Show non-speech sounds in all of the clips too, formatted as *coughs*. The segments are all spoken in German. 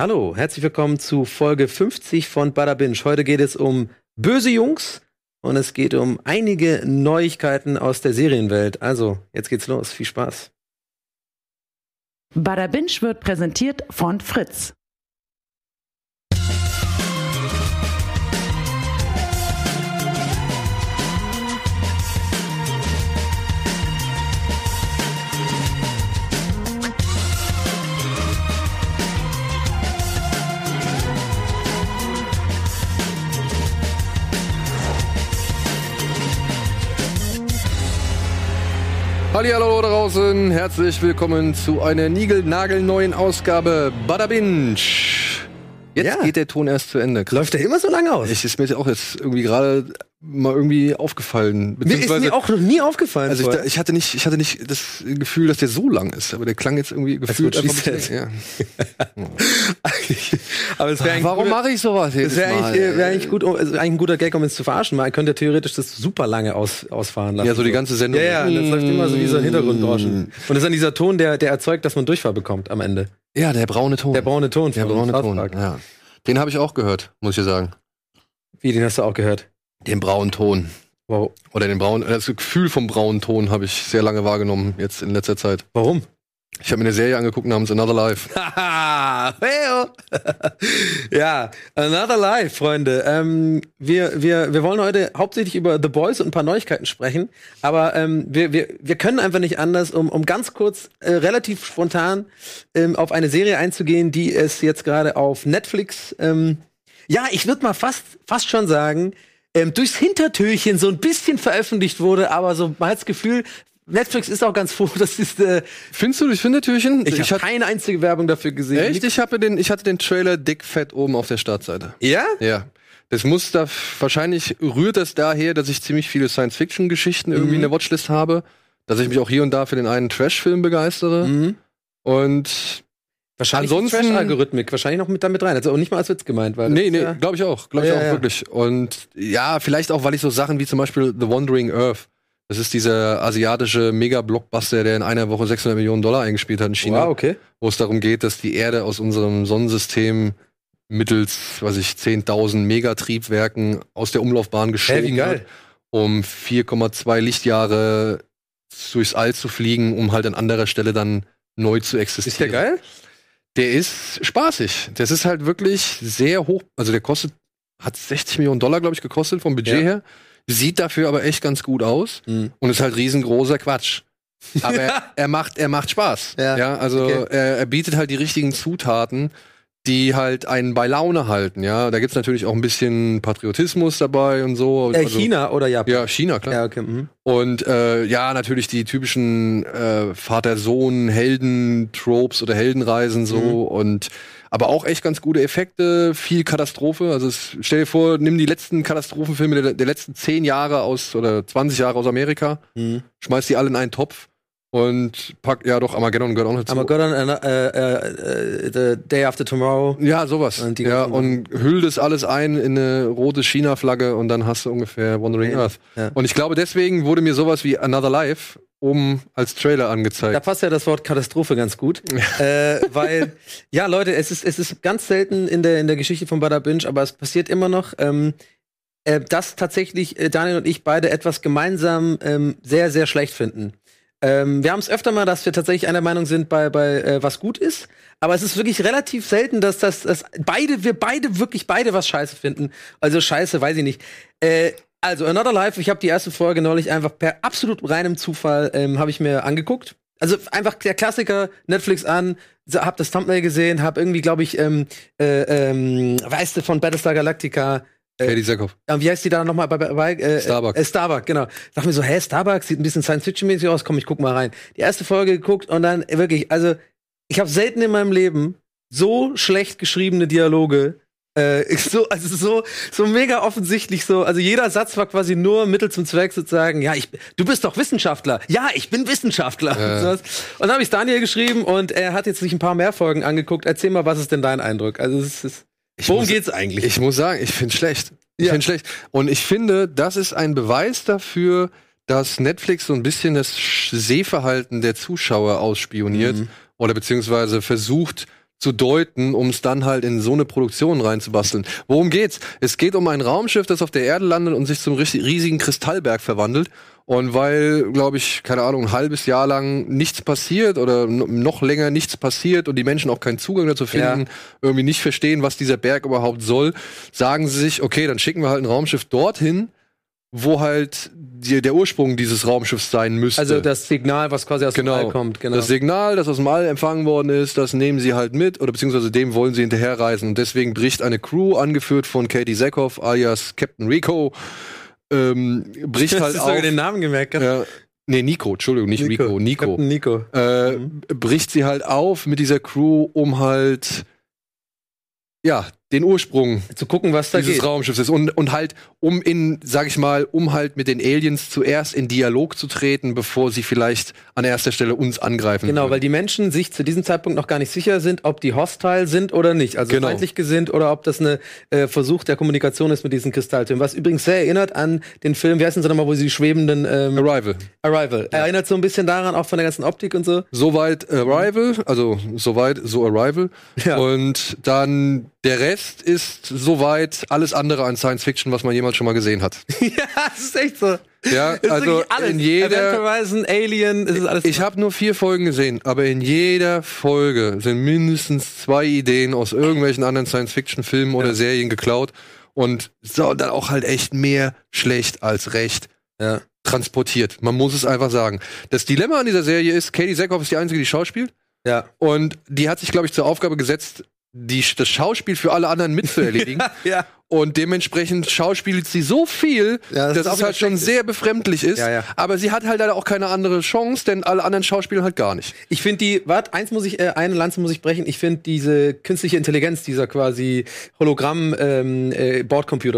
Hallo, herzlich willkommen zu Folge 50 von Bada Binge. Heute geht es um böse Jungs und es geht um einige Neuigkeiten aus der Serienwelt. Also, jetzt geht's los. Viel Spaß. Bada Binge wird präsentiert von Fritz. Hallo da draußen, herzlich willkommen zu einer niegelnagelneuen Ausgabe Bada Binge. Jetzt Ja. geht der Ton erst zu Ende. Läuft der immer so lange aus? Ich ist mir auch jetzt irgendwie gerade mal irgendwie aufgefallen. mir ist mir auch noch nie aufgefallen. also ich, da- ich hatte nicht, ich hatte nicht das Gefühl, dass der so lang ist, aber der klang jetzt irgendwie gefühlt einfach ein bisschen, ja. *laughs* Aber es Warum guter- mache ich sowas Das jedes wäre eigentlich, wär eigentlich gut, also eigentlich ein guter Gag, um es zu verarschen. Man könnte theoretisch das super lange aus, ausfahren lassen. Ja, so die ganze Sendung. Ja, ja, das läuft immer so wie so ein Hintergrundrauschen. Und das ist dann dieser Ton, der, der erzeugt, dass man Durchfall bekommt am Ende. Ja, der braune Ton. Der braune Ton Der braune Ton. Ja. Den habe ich auch gehört, muss ich dir sagen. Wie, den hast du auch gehört? Den braunen Ton. Wow. Oder den braunen, das Gefühl vom braunen Ton habe ich sehr lange wahrgenommen, jetzt in letzter Zeit. Warum? Ich habe mir eine Serie angeguckt namens Another Life. *laughs* Haha, *laughs* ja, Another Life, Freunde. Ähm, wir, wir, wir wollen heute hauptsächlich über The Boys und ein paar Neuigkeiten sprechen. Aber ähm, wir, wir, wir können einfach nicht anders, um, um ganz kurz, äh, relativ spontan ähm, auf eine Serie einzugehen, die es jetzt gerade auf Netflix, ähm, ja, ich würde mal fast, fast schon sagen, ähm, durchs Hintertürchen so ein bisschen veröffentlicht wurde, aber so man hat das Gefühl, Netflix ist auch ganz *laughs* froh, dass es äh, Findest du durch Findertürchen? ich, ich habe keine einzige Werbung dafür gesehen. echt, ich habe den, ich hatte den Trailer dick fett oben auf der Startseite. Ja? Ja. Das muss da wahrscheinlich rührt das daher, dass ich ziemlich viele Science-Fiction-Geschichten irgendwie in der Watchlist habe, dass ich mich auch hier und da für den einen Trash-Film begeistere. Mhm. Und Wahrscheinlich Ansonsten- Trash-Algorithmik, wahrscheinlich noch mit damit rein. Also auch nicht mal als Witz gemeint, weil nee, nee, ja- glaube ich auch, glaube ich Ja, auch ja. wirklich. Und ja, vielleicht auch, weil ich so Sachen wie zum Beispiel The Wandering Earth, das ist dieser asiatische Mega-Blockbuster, der in einer Woche 600 Millionen Dollar eingespielt hat in China. Wow, okay. wo es darum geht, dass die Erde aus unserem Sonnensystem mittels, weiß ich, 10.000 Megatriebwerken aus der Umlaufbahn geschoben geil. wird, um 4,2 Lichtjahre durchs All zu fliegen, um halt an anderer Stelle dann neu zu existieren. Ist der geil? Der ist spaßig. Das ist halt wirklich sehr hoch. Also der kostet, hat 60 Millionen Dollar, glaube ich, gekostet vom Budget Ja. her. Sieht dafür aber echt ganz gut aus Mhm. und ist halt riesengroßer Quatsch. Aber *laughs* er, er macht, er macht Spaß. Ja, also okay. er, er bietet halt die richtigen Zutaten, die halt einen bei Laune halten. Ja, da gibt's natürlich auch ein bisschen Patriotismus dabei und so. Äh, Also- China oder Japan? Ja, China, klar. Ja, okay. Mhm. Und äh, ja, natürlich die typischen äh, Vater-Sohn-Helden-Tropes oder Heldenreisen so Mhm. und aber auch echt ganz gute Effekte, viel Katastrophe. Also es, stell dir vor, nimm die letzten Katastrophenfilme der, der letzten zehn Jahre aus oder 20 Jahre aus Amerika, Mhm. schmeiß die alle in einen Topf und pack, ja doch, Armageddon gehört auch dazu. Armageddon, äh, äh, äh, The Day After Tomorrow. Ja, sowas. Und ja, und hüll das alles ein in eine rote China-Flagge und dann hast du ungefähr Wandering Ja. Earth. Ja. Und ich glaube, deswegen wurde mir sowas wie Another Life oben als Trailer angezeigt. Da passt ja das Wort Katastrophe ganz gut. *laughs* äh, weil, ja, Leute, es ist, es ist ganz selten in der, in der Geschichte von Bada Binge, aber es passiert immer noch, ähm, äh, dass tatsächlich äh, Daniel und ich beide etwas gemeinsam ähm, sehr, sehr schlecht finden. Ähm, wir haben es öfter mal, dass wir tatsächlich einer Meinung sind bei, bei äh, was gut ist, aber es ist wirklich relativ selten, dass, dass, dass beide, wir beide wirklich beide was scheiße finden. Also scheiße, weiß ich nicht. Äh, also Another Life, ich habe die erste Folge neulich einfach per absolut reinem Zufall ähm, habe ich mir angeguckt. Also einfach der Klassiker, Netflix an, hab das Thumbnail gesehen, hab irgendwie, glaube ich, ähm, äh, ähm, weißt du, von Battlestar Galactica, Katie Sackhoff. äh, wie heißt die da nochmal bei, bei, äh, Starbuck. Äh, Starbuck, genau. Sag mir so, hä, Starbuck sieht ein bisschen Science-Fiction-mäßig aus, komm, ich guck mal rein. Die erste Folge geguckt und dann äh, wirklich, also ich habe selten in meinem Leben so schlecht geschriebene Dialoge äh, *laughs* so, also so, so mega offensichtlich so. Also jeder Satz war quasi nur Mittel zum Zweck sozusagen. Ja, ich, du bist doch Wissenschaftler. Ja, ich bin Wissenschaftler. Ja. Und, sowas. und dann habe ich Daniel geschrieben und er hat jetzt sich ein paar mehr Folgen angeguckt. Erzähl mal, was ist denn dein Eindruck? Also es ist, worum muss- geht's eigentlich? Ich muss sagen, ich finde schlecht. Ich Ja. finde schlecht. Und ich finde, das ist ein Beweis dafür, dass Netflix so ein bisschen das Sehverhalten der Zuschauer ausspioniert Mhm. oder beziehungsweise versucht zu deuten, um es dann halt in so eine Produktion reinzubasteln. Worum geht's? Es geht um ein Raumschiff, das auf der Erde landet und sich zum riesigen Kristallberg verwandelt. Und weil, glaube ich, keine Ahnung, ein halbes Jahr lang nichts passiert oder noch länger nichts passiert und die Menschen auch keinen Zugang dazu finden, irgendwie nicht verstehen, was dieser Berg überhaupt soll, sagen sie sich, okay, dann schicken wir halt ein Raumschiff dorthin, wo halt die, der Ursprung dieses Raumschiffs sein müsste. Also das Signal, was quasi aus dem All kommt, genau. Das Signal, das aus dem All empfangen worden ist, das nehmen sie halt mit oder beziehungsweise dem wollen sie hinterherreisen. Und deswegen bricht eine Crew, angeführt von Katie Sackhoff alias Captain Rico, ähm, bricht Dass halt du sogar auf. den Namen gemerkt. Ja, nee, Nico, Entschuldigung, nicht Rico, Nico. Captain Nico. Äh, Mhm. bricht sie halt auf mit dieser Crew, um halt ja, den Ursprung Zu gucken, was da dieses geht. Raumschiffs ist und, und halt um in, sag ich mal, um halt mit den Aliens zuerst in Dialog zu treten, bevor sie vielleicht an erster Stelle uns angreifen. Genau, würden. weil die Menschen sich zu diesem Zeitpunkt noch gar nicht sicher sind, ob die hostile sind oder nicht. Also Genau. feindlich gesinnt oder ob das eine äh, Versuch der Kommunikation ist mit diesen Kristalltürmen. Was übrigens sehr erinnert an den Film, wie heißen sie nochmal, wo sie die schwebenden ähm, Arrival. Arrival. Erinnert so ein bisschen daran, auch von der ganzen Optik und so. Soweit Arrival, also soweit so Arrival. Ja. Und dann der Rest ist soweit alles andere an Science Fiction, was man jemals schon mal gesehen hat. *laughs* ja, das ist echt so. Ja, Es ist also in jeder Horizon, Alien, es ist alles. Ich habe nur vier Folgen gesehen, aber in jeder Folge sind mindestens zwei Ideen aus irgendwelchen anderen Science-Fiction-Filmen oder Serien geklaut und so dann auch halt echt mehr schlecht als recht ja. transportiert. Man muss es einfach sagen. Das Dilemma an dieser Serie ist, Katie Sackhoff ist die einzige, die schauspielt ja. und die hat sich, glaube ich, zur Aufgabe gesetzt, die, das Schauspiel für alle anderen mitzuerledigen. *laughs* Ja. Und dementsprechend schauspielt sie so viel, Ja, das dass es halt schon ist. sehr befremdlich ist. Ja, ja. Aber sie hat halt leider auch keine andere Chance, denn alle anderen schauspielen halt gar nicht. Ich finde die, warte, eins muss ich, äh, eine Lanze muss ich brechen. Ich finde diese künstliche Intelligenz, dieser quasi Hologramm ähm, äh,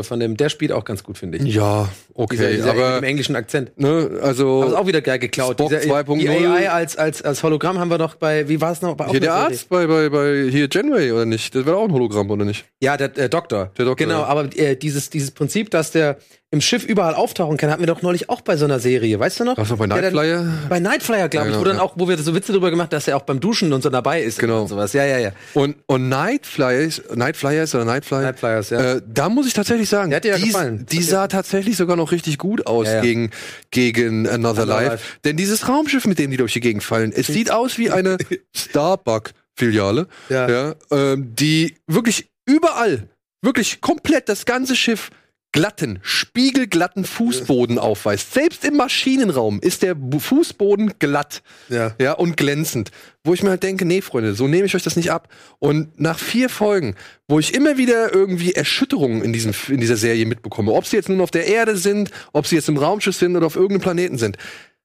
von dem, der spielt auch ganz gut, finde ich. Ja, Dieser, okay, dieser aber im englischen Akzent. ne, also Aber ist auch wieder geil geklaut. Spock Dieser, 2.0. die AI als, als, als Hologramm haben wir doch bei, wie war es noch? Bei hier der. Arzt bei, bei, bei hier Genway oder nicht? Das wäre auch ein Hologramm oder nicht? Ja, der äh, Doktor. Der Doktor, Genau, ja. aber äh, dieses, dieses Prinzip, dass der im Schiff überall auftauchen kann, hatten wir doch neulich auch bei so einer Serie, weißt du noch? Was noch bei Der dann- Nightflyer? Bei Nightflyer, glaube Ja, ich, wo genau, dann ja. auch, wo wir so Witze drüber gemacht, dass er auch beim Duschen und so dabei ist Genau. und sowas. Ja, ja, ja. Und, und Nightflyers, Nightflyers oder Nightfly? Nightflyers, ja. Äh, da muss ich tatsächlich sagen, Der hat dir ja die, gefallen. die sah tatsächlich sogar noch richtig gut aus Ja, gegen, gegen Another, Another Life. Life. Denn dieses Raumschiff, mit dem die durch die Gegend fallen, es sieht aus wie eine *laughs* Starbuck-Filiale, Ja. ja, ähm, die wirklich überall, wirklich komplett das ganze Schiff glatten, spiegelglatten Fußboden aufweist. Selbst im Maschinenraum ist der Fußboden glatt Ja. ja, und glänzend. Wo ich mir halt denke, nee, Freunde, so nehme ich euch das nicht ab. Und nach vier Folgen, wo ich immer wieder irgendwie Erschütterungen in, diesem, in dieser Serie mitbekomme, ob sie jetzt nun auf der Erde sind, ob sie jetzt im Raumschiff sind oder auf irgendeinem Planeten sind.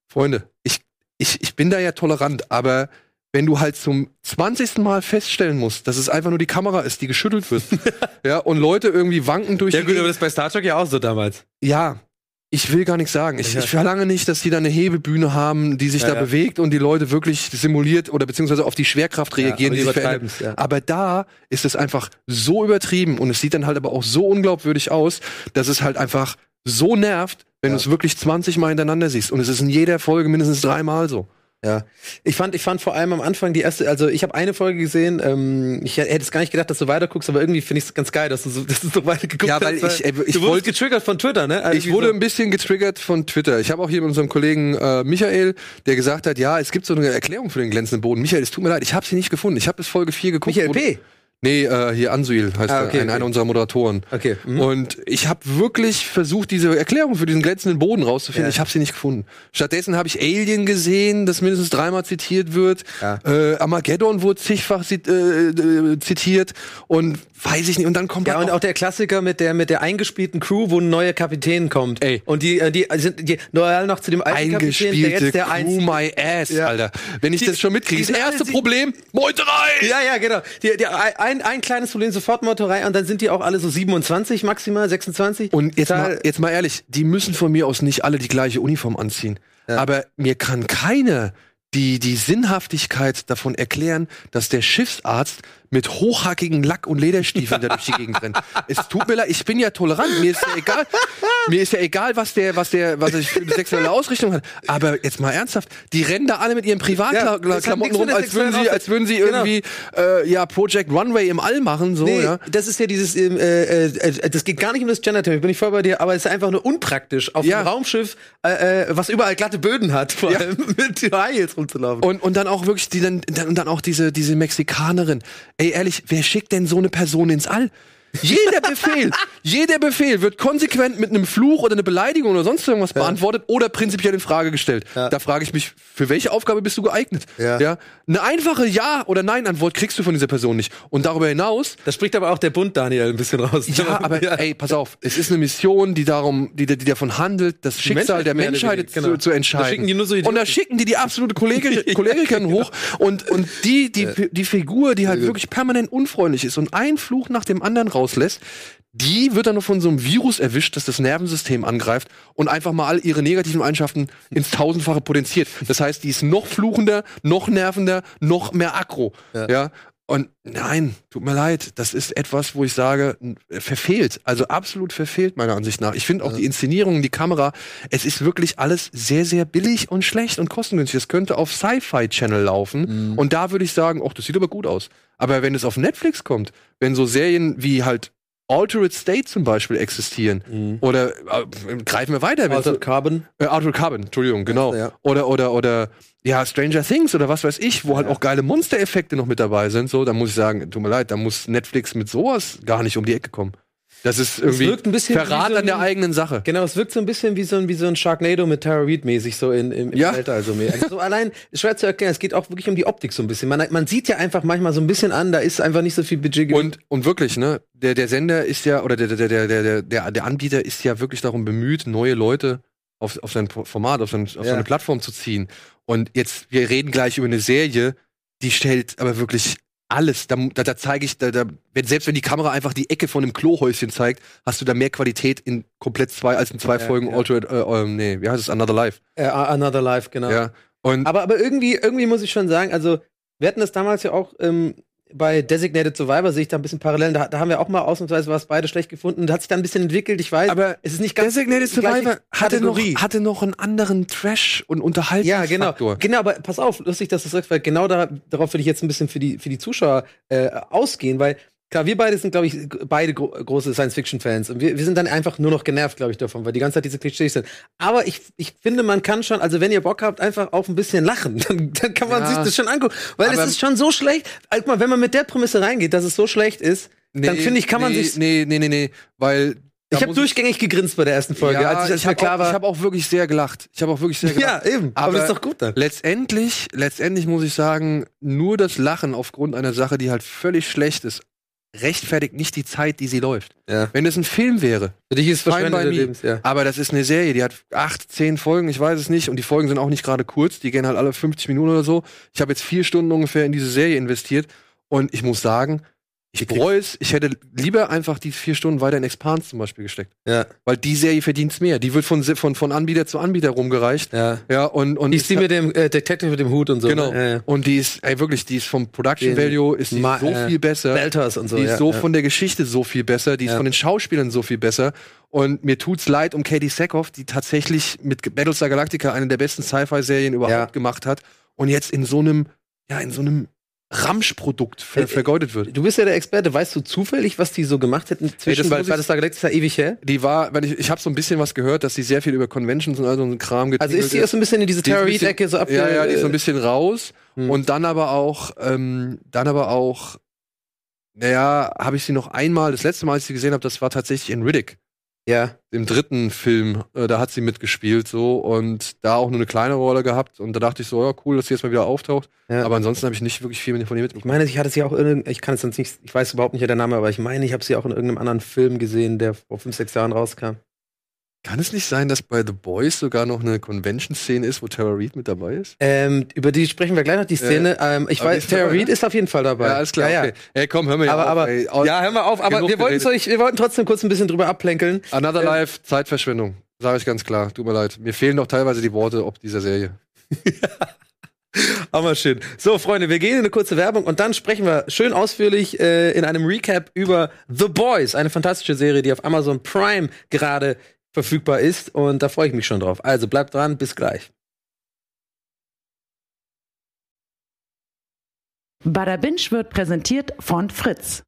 Freunde, ich, ich, ich bin da ja tolerant, aber wenn du halt zum 20. Mal feststellen musst, dass es einfach nur die Kamera ist, die geschüttelt wird, *laughs* ja, und Leute irgendwie wanken durch Ja, gut, aber das bei Star Trek ja auch so damals. ja, ich will gar nichts sagen. Ich, Ja. ich verlange nicht, dass die da eine Hebebühne haben, die sich Ja, da ja. bewegt und die Leute wirklich simuliert oder beziehungsweise auf die Schwerkraft reagieren, aber die sich verändert. Aber da ist es einfach so übertrieben und es sieht dann halt aber auch so unglaubwürdig aus, dass es halt einfach so nervt, wenn du es wirklich 20 Mal hintereinander siehst. Und es ist in jeder Folge mindestens dreimal so. Ja. Ich fand, ich fand vor allem am Anfang die erste, also ich habe eine Folge gesehen, ähm, ich hätte es gar nicht gedacht, dass du weiter guckst, aber irgendwie finde ich es ganz geil, dass du so, *laughs* dass du so weiter geguckt Ja, weil hast. ich- äh, ich du wurdest wollt- getriggert von Twitter, ne? Also Ich wurde ein bisschen getriggert von Twitter. Ich habe auch hier mit unserem Kollegen äh, Michael, der gesagt hat, ja, es gibt so eine Erklärung für den glänzenden Boden. Michael, es tut mir leid, ich habe sie nicht gefunden. Ich habe bis Folge 4 geguckt. Michael P. Nee, äh, hier Ansuil heißt Ah, er, okay, ein, okay. einer unserer Moderatoren. Okay. Mhm. Und ich habe wirklich versucht, diese Erklärung für diesen glänzenden Boden rauszufinden. Ja. Ich habe sie nicht gefunden. Stattdessen habe ich Alien gesehen, das mindestens dreimal zitiert wird. Ja. Äh, Armageddon wurde zigfach zit äh, zitiert und weiß ich nicht. Und dann kommt Ja, und auch der Klassiker mit der mit der eingespielten Crew, wo ein neuer Kapitän kommt. Ey. Und die äh, die sind die loyal noch zu dem alten Kapitän, der eingespielte jetzt der Crew my ass, Ja. Alter. Wenn ich Die- das schon mitkriege. Das erste Problem, Meuterei! Ja, ja, genau. Die, die, ein, ein kleines Problem, sofort Meuterei und dann sind die auch alle so 27 maximal, 26. Und jetzt mal, jetzt mal ehrlich, die müssen von mir aus nicht alle die gleiche Uniform anziehen. Aber mir kann keiner die, die Sinnhaftigkeit davon erklären, dass der Schiffsarzt mit hochhackigen Lack- und Lederstiefeln da durch die Gegend rennt. Es tut mir leid, ich bin ja tolerant, mir ist ja egal, mir ist ja egal, was der, was der, was er für eine sexuelle Ausrichtung hat. Aber jetzt mal ernsthaft, die rennen da alle mit ihren Ja, Privatklamotten nichts rum, als würden sie, als würden sie Genau. irgendwie, äh, ja, Project Runway im All machen, so, Nee, ja. das ist ja dieses, ähm, äh, äh, das geht gar nicht um das Gender-Thema, bin ich voll bei dir, aber es ist einfach nur unpraktisch, auf Ja. einem Raumschiff, äh, äh, was überall glatte Böden hat, vor Ja. allem *laughs* mit High Heels rumzulaufen. Und, und dann auch wirklich, die dann, dann, dann auch diese, diese Mexikanerin. Ey, ehrlich, wer schickt denn so eine Person ins All? Jeder Befehl, jeder Befehl wird konsequent mit einem Fluch oder einer Beleidigung oder sonst irgendwas beantwortet oder prinzipiell in Frage gestellt. Ja. Da frage ich mich, für welche Aufgabe bist du geeignet? Ja. Eine einfache Ja- oder Nein-Antwort kriegst du von dieser Person nicht. Und darüber hinaus, da spricht aber auch der Bund Daniel ein bisschen raus. ja, *laughs* aber ey, pass auf, es ist eine Mission, die darum, die, die davon handelt, das Schicksal Menschheit der Menschheit weniger, zu, genau. zu entscheiden. Da schicken die nur so und da schicken die die absolute *laughs* Kollegin, Kollegikerin hoch und und die die die Figur, die halt wirklich permanent unfreundlich ist und einen Fluch nach dem anderen rauslässt. Die wird dann noch von so einem Virus erwischt, das das Nervensystem angreift und einfach mal all ihre negativen Eigenschaften ins Tausendfache potenziert. Das heißt, die ist noch fluchender, noch nervender, noch mehr aggro. ja? Und nein, tut mir leid, das ist etwas, wo ich sage, n- verfehlt. Also absolut verfehlt, meiner Ansicht nach. Ich finde auch die Inszenierung, die Kamera, es ist wirklich alles sehr, sehr billig und schlecht und kostengünstig. Es könnte auf Sci-Fi Channel laufen. Und da würde ich sagen, ach, das sieht aber gut aus. Aber wenn es auf Netflix kommt, wenn so Serien wie halt Altered State zum Beispiel existieren, oder äh, greifen wir weiter, Altered Carbon. äh, Altered Carbon, Entschuldigung, genau. Ja. Oder, oder, oder, ja, Stranger Things oder was weiß ich, wo halt auch geile Monstereffekte noch mit dabei sind, so, da muss ich sagen, tut mir leid, da muss Netflix mit sowas gar nicht um die Ecke kommen. Das ist irgendwie wirkt ein bisschen Verrat so an der eigenen Sache. Genau, es wirkt so ein bisschen wie so ein, wie so ein Sharknado mit Tara Reid mäßig, so in, im, im Ja. Weltall. So, mehr. also so allein, schwer zu erklären, es geht auch wirklich um die Optik so ein bisschen. Man, man sieht ja einfach manchmal so ein bisschen an, da ist einfach nicht so viel Budget. Und, und wirklich, ne, der, der Sender ist ja, oder der, der, der, der, der, der, der Anbieter ist ja wirklich darum bemüht, neue Leute auf, auf sein Format, auf, sein, auf Ja. seine Plattform zu ziehen. Und jetzt, wir reden gleich über eine Serie, die stellt aber wirklich alles. Da, da, da zeige ich, da, da, wenn, selbst wenn die Kamera einfach die Ecke von einem Klohäuschen zeigt, hast du da mehr Qualität in komplett zwei, als in zwei Ja, Folgen ja. Altered, äh, ähm, nee, wie heißt es? Another Life. äh, Another Life, genau. Ja. Und Aber, aber irgendwie, irgendwie muss ich schon sagen, also wir hatten das damals ja auch ähm, bei Designated Survivor, sehe ich da ein bisschen Parallelen. Da, da haben wir auch mal ausnahmsweise was beide schlecht gefunden. Da hat sich dann ein bisschen entwickelt, ich weiß. Aber es ist nicht ganz Designated Survivor hatte noch, hatte noch einen anderen Trash- und Ja, genau. Unterhaltungsfaktor. Genau, aber pass auf, lustig, dass du das sagst, weil genau da, darauf will ich jetzt ein bisschen für die, für die Zuschauer äh, ausgehen, weil klar, wir beide sind, glaube ich, beide gro große Science-Fiction-Fans und wir, wir sind dann einfach nur noch genervt, glaube ich, davon, weil die ganze Zeit diese Klischees sind. Aber ich, ich finde, man kann schon, also wenn ihr Bock habt, einfach auf ein bisschen lachen, *laughs* dann, dann kann man Ja. sich das schon angucken, weil es ist schon so schlecht. Mal, wenn man mit der Prämisse reingeht, dass es so schlecht ist, dann finde ich, kann man nee, sich. Nee, nee, nee, nee, weil. da ich habe durchgängig gegrinst bei der ersten Folge, ja, als ich, als ich habe klar auch, war. ich hab auch wirklich sehr gelacht. Ich habe auch wirklich sehr *laughs* gelacht. ja, eben. Aber, Aber das ist doch gut dann. Letztendlich, letztendlich muss ich sagen, nur das Lachen aufgrund einer Sache, die halt völlig schlecht ist, rechtfertigt nicht die Zeit, die sie läuft. Ja. Wenn es ein Film wäre, Für dich ist es Fine by me. Lebens, ja. aber das ist eine Serie, die hat acht, zehn Folgen, ich weiß es nicht, und die Folgen sind auch nicht gerade kurz, die gehen halt alle 50 Minuten oder so. Ich habe jetzt vier Stunden ungefähr in diese Serie investiert und ich muss sagen, ich bereue es, ich hätte lieber einfach die vier Stunden weiter in Expans zum Beispiel gesteckt. Ja, Weil die Serie verdient mehr. Die wird von, von, von Anbieter zu Anbieter rumgereicht. ja. Ja, und, und Die ist die mit dem äh, Detective mit dem Hut und so. Genau. Ne? Ja, ja. Und die ist, ey, wirklich, die ist vom Production Den Value ist die Ma- so äh, viel besser. Belters und so. die ist ja, so von der Geschichte so viel besser, die ist von den Schauspielern so viel besser. Und mir tut's leid um Katie Sackhoff, die tatsächlich mit Battlestar Galactica eine der besten Sci-Fi-Serien überhaupt gemacht hat und jetzt in so einem, ja, in so einem Ramschprodukt ver Äh, vergeudet wird. Du bist ja der Experte. Weißt du zufällig, was die so gemacht hätten zwischen, das weil weil das da ist ja ewig her. Die war, weil ich, ich habe so ein bisschen was gehört, dass sie sehr viel über Conventions und all so einen Kram Also getingelt ist die auch so ein bisschen in diese Reid-Ecke so ab. Ja, ja, die ist so ein bisschen raus. Hm. Und dann aber auch, ähm, dann aber auch, naja, habe ich sie noch einmal, das letzte Mal, als ich sie gesehen habe, das war tatsächlich in Riddick, Ja. im dritten Film. Äh, da hat sie mitgespielt so und da auch nur eine kleine Rolle gehabt. Und da dachte ich so, ja, cool, dass sie jetzt mal wieder auftaucht. Ja. Aber ansonsten habe ich nicht wirklich viel von ihr Ich mitbekommen. meine, ich hatte sie auch in ich kann es sonst nicht, ich weiß überhaupt nicht der Name, aber ich meine, ich habe sie auch in irgendeinem anderen Film gesehen, der vor fünf, sechs Jahren rauskam. Kann es nicht sein, dass bei The Boys sogar noch eine Convention-Szene ist, wo Tara Reid mit dabei ist? Ähm, über die sprechen wir gleich noch, die Szene. ähm, ich weiß, Tara Reid ne? ist auf jeden Fall dabei. Ja, alles klar. Ja, ja. Okay. Ey, komm, hör mal Aber, auf, aber, ey. Ja, hör mal auf, aber wir wollten, geredet. wir wollten trotzdem kurz ein bisschen drüber abplänkeln. Another Äh, Life, Zeitverschwendung. Sage ich ganz klar. Tut mir leid. Mir fehlen doch teilweise die Worte ob dieser Serie. *laughs* Aber schön. So, Freunde, wir gehen in eine kurze Werbung und dann sprechen wir schön ausführlich äh, in einem Recap über The Boys, eine fantastische Serie, die auf Amazon Prime gerade verfügbar ist. Und da freue ich mich schon drauf. Also bleibt dran, bis gleich. Bada Binge wird präsentiert von Fritz.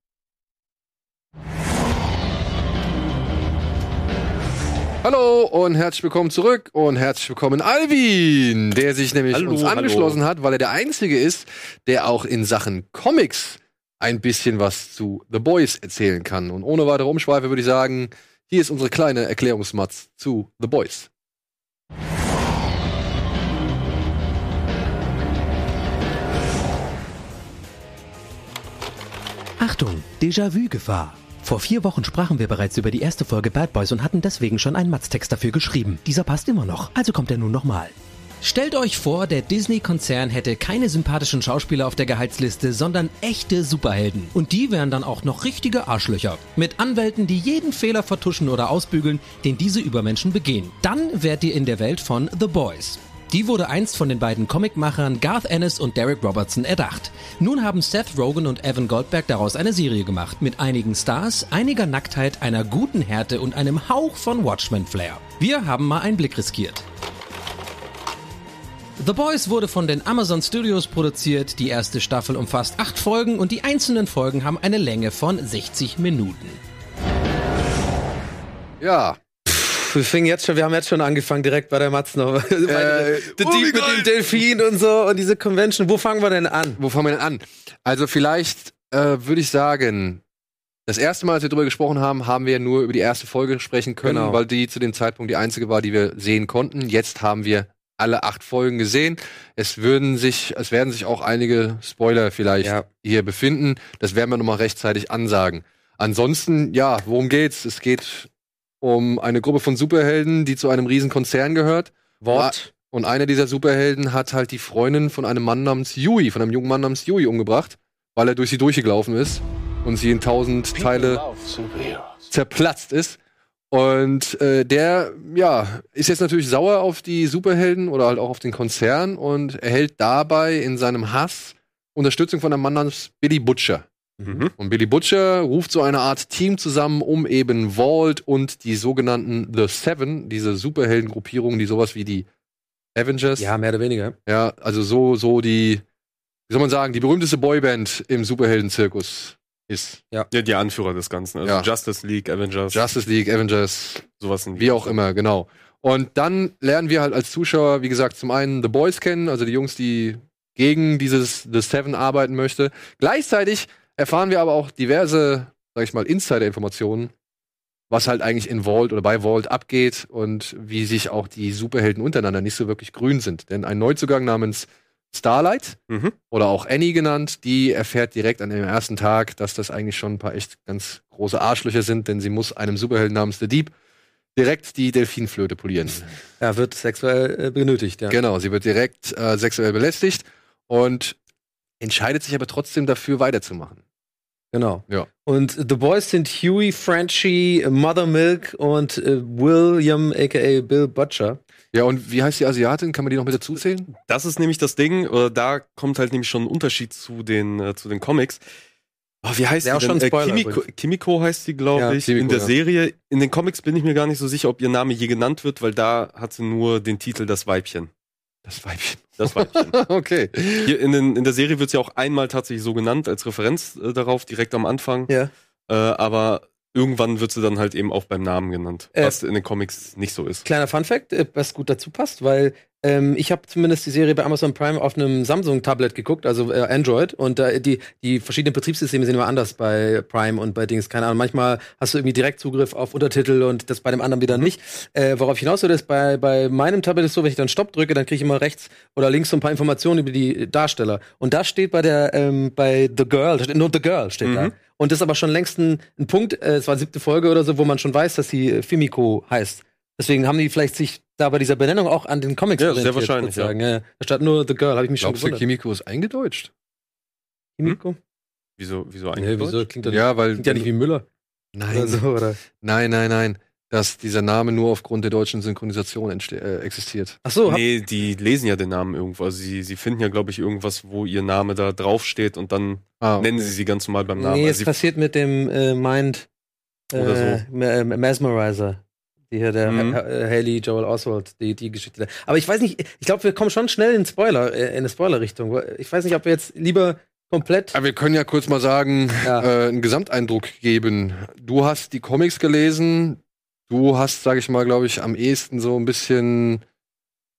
Hallo und herzlich willkommen zurück und herzlich willkommen Alvin, der sich nämlich Hallo, uns hallo. angeschlossen hat, weil er der Einzige ist, der auch in Sachen Comics ein bisschen was zu The Boys erzählen kann. Und ohne weitere Umschweife würde ich sagen, hier ist unsere kleine Erklärungsmatz zu The Boys. Achtung, Déjà-vu-Gefahr. Vor vier Wochen sprachen wir bereits über die erste Folge Bad Boys und hatten deswegen schon einen Matztext dafür geschrieben. Dieser passt immer noch, also kommt er nun nochmal. Stellt euch vor, der Disney-Konzern hätte keine sympathischen Schauspieler auf der Gehaltsliste, sondern echte Superhelden. Und die wären dann auch noch richtige Arschlöcher. Mit Anwälten, die jeden Fehler vertuschen oder ausbügeln, den diese Übermenschen begehen. Dann wärt ihr in der Welt von The Boys. Die wurde einst von den beiden Comicmachern Garth Ennis und Derek Robertson erdacht. Nun haben Seth Rogen und Evan Goldberg daraus eine Serie gemacht, mit einigen Stars, einiger Nacktheit, einer guten Härte und einem Hauch von Watchmen-Flair. Wir haben mal einen Blick riskiert. The Boys wurde von den Amazon Studios produziert, die erste Staffel umfasst acht Folgen und die einzelnen Folgen haben eine Länge von 60 Minuten. Ja, Wir fingen jetzt schon, wir haben jetzt schon angefangen, direkt bei der Matz noch. *laughs* Äh, The oh, Deep mit dem Delfin und so und diese Convention. Wo fangen wir denn an? wo fangen wir denn an? Also vielleicht äh, würde ich sagen, das erste Mal, als wir darüber gesprochen haben, haben wir nur über die erste Folge sprechen können, Genau. weil die zu dem Zeitpunkt die einzige war, die wir sehen konnten. Jetzt haben wir alle acht Folgen gesehen. Es würden sich, es werden sich auch einige Spoiler vielleicht Ja. hier befinden. Das werden wir nochmal rechtzeitig ansagen. Ansonsten, ja, worum geht's? Es geht um eine Gruppe von Superhelden, die zu einem riesen Konzern gehört. Wort. Und einer dieser Superhelden hat halt die Freundin von einem Mann namens Yui, von einem jungen Mann namens Yui umgebracht, weil er durch sie durchgelaufen ist und sie in tausend Teile zerplatzt ist. Und äh, der, ja, ist jetzt natürlich sauer auf die Superhelden oder halt auch auf den Konzern und erhält dabei in seinem Hass Unterstützung von einem Mann namens Billy Butcher. Mhm. Und Billy Butcher ruft so eine Art Team zusammen, um eben Vault und die sogenannten The Seven, diese Superheldengruppierung, die sowas wie die Avengers, Ja, mehr oder weniger. ja, also so, so die, wie soll man sagen, die berühmteste Boyband im Superhelden-Zirkus ist. Ja, die Anführer des Ganzen. Also Ja. Justice League, Avengers, Justice League, Avengers, sowas wie auch immer, genau. Und dann lernen wir halt als Zuschauer, wie gesagt, zum einen The Boys kennen, also die Jungs, die gegen dieses The Seven arbeiten möchte. Gleichzeitig erfahren wir aber auch diverse, sag ich mal, Insider-Informationen, was halt eigentlich in Vault oder bei Vault abgeht und wie sich auch die Superhelden untereinander nicht so wirklich grün sind. Denn ein Neuzugang namens Starlight Mhm. oder auch Annie genannt, die erfährt direkt an dem ersten Tag, dass das eigentlich schon ein paar echt ganz große Arschlöcher sind, denn sie muss einem Superhelden namens The Deep direkt die Delfinflöte polieren. Ja, wird sexuell äh, benötigt, ja. Genau, sie wird direkt äh, sexuell belästigt und entscheidet sich aber trotzdem dafür weiterzumachen. Genau. Ja. Und The Boys sind Huey, Frenchie, Mother Milk und äh, William, aka Bill Butcher. Ja, und wie heißt die Asiatin? Kann man die noch mit dazu zählen? Das ist nämlich das Ding, äh, da kommt halt nämlich schon ein Unterschied zu den, äh, zu den Comics. Oh, wie heißt Wär die auch schon ein denn? Spoiler, Kimiko. Kimiko heißt sie, glaube Ja, ich. Kimiko, in der ja. Serie, in den Comics bin ich mir gar nicht so sicher, ob ihr Name je genannt wird, weil da hat sie nur den Titel Das Weibchen. Das Weibchen. Das Weibchen. *laughs* okay. Hier in, den, in der Serie wird sie auch einmal tatsächlich so genannt, als Referenz äh, darauf, direkt am Anfang. Ja. Äh, aber irgendwann wird sie dann halt eben auch beim Namen genannt, Äh, was in den Comics nicht so ist. Kleiner Funfact, äh, was gut dazu passt, weil ähm, ich habe zumindest die Serie bei Amazon Prime auf einem Samsung-Tablet geguckt, also äh, Android. Und äh, die, die verschiedenen Betriebssysteme sind immer anders bei Prime und bei Dings. Keine Ahnung. Manchmal hast du irgendwie Direktzugriff auf Untertitel und das bei dem anderen wieder nicht. Äh, worauf hinaus will, ist, bei, bei meinem Tablet ist so, wenn ich dann Stopp drücke, dann kriege ich immer rechts oder links so ein paar Informationen über die Darsteller. Und da steht bei der, ähm, bei The Girl, da nur The Girl steht da. Mhm. Und das ist aber schon längst ein, ein Punkt, äh, es war siebte Folge oder so, wo man schon weiß, dass sie äh, Fimiko heißt. Deswegen haben die vielleicht sich da bei dieser Benennung auch an den Comics Ja, sehr wahrscheinlich, sozusagen. Ja. ja. Da stand nur The Girl, habe ich mich schon Glaubst du, gewundert. Kimiko ist eingedeutscht? Kimiko? Wieso, wieso Nee, eigentlich? wieso? Klingt, ja, Ja, weil. klingt ja nicht wie Müller Nein, oder so, oder? nein, nein, nein. dass dieser Name nur aufgrund der deutschen Synchronisation äh, existiert. Ach so, nee, die lesen ja den Namen irgendwo. Also sie, sie finden ja, glaube ich, irgendwas, wo ihr Name da draufsteht und dann Ah, nennen sie sie ganz normal beim Namen. nee, es Also sie, passiert mit dem äh, Mind äh, Oder Ma- äh, Mesmerizer. Die hier der Mhm. Ha- Ha- Haley Joel Oswald, die, die Geschichte. da. Aber ich weiß nicht, ich glaube, wir kommen schon schnell in Spoiler, äh, in eine Spoiler-Richtung. Ich weiß nicht, ob wir jetzt lieber komplett. Aber wir können ja kurz mal sagen, Ja. äh, einen Gesamteindruck geben. Du hast die Comics gelesen. Du hast, sage ich mal, glaube ich, am ehesten so ein bisschen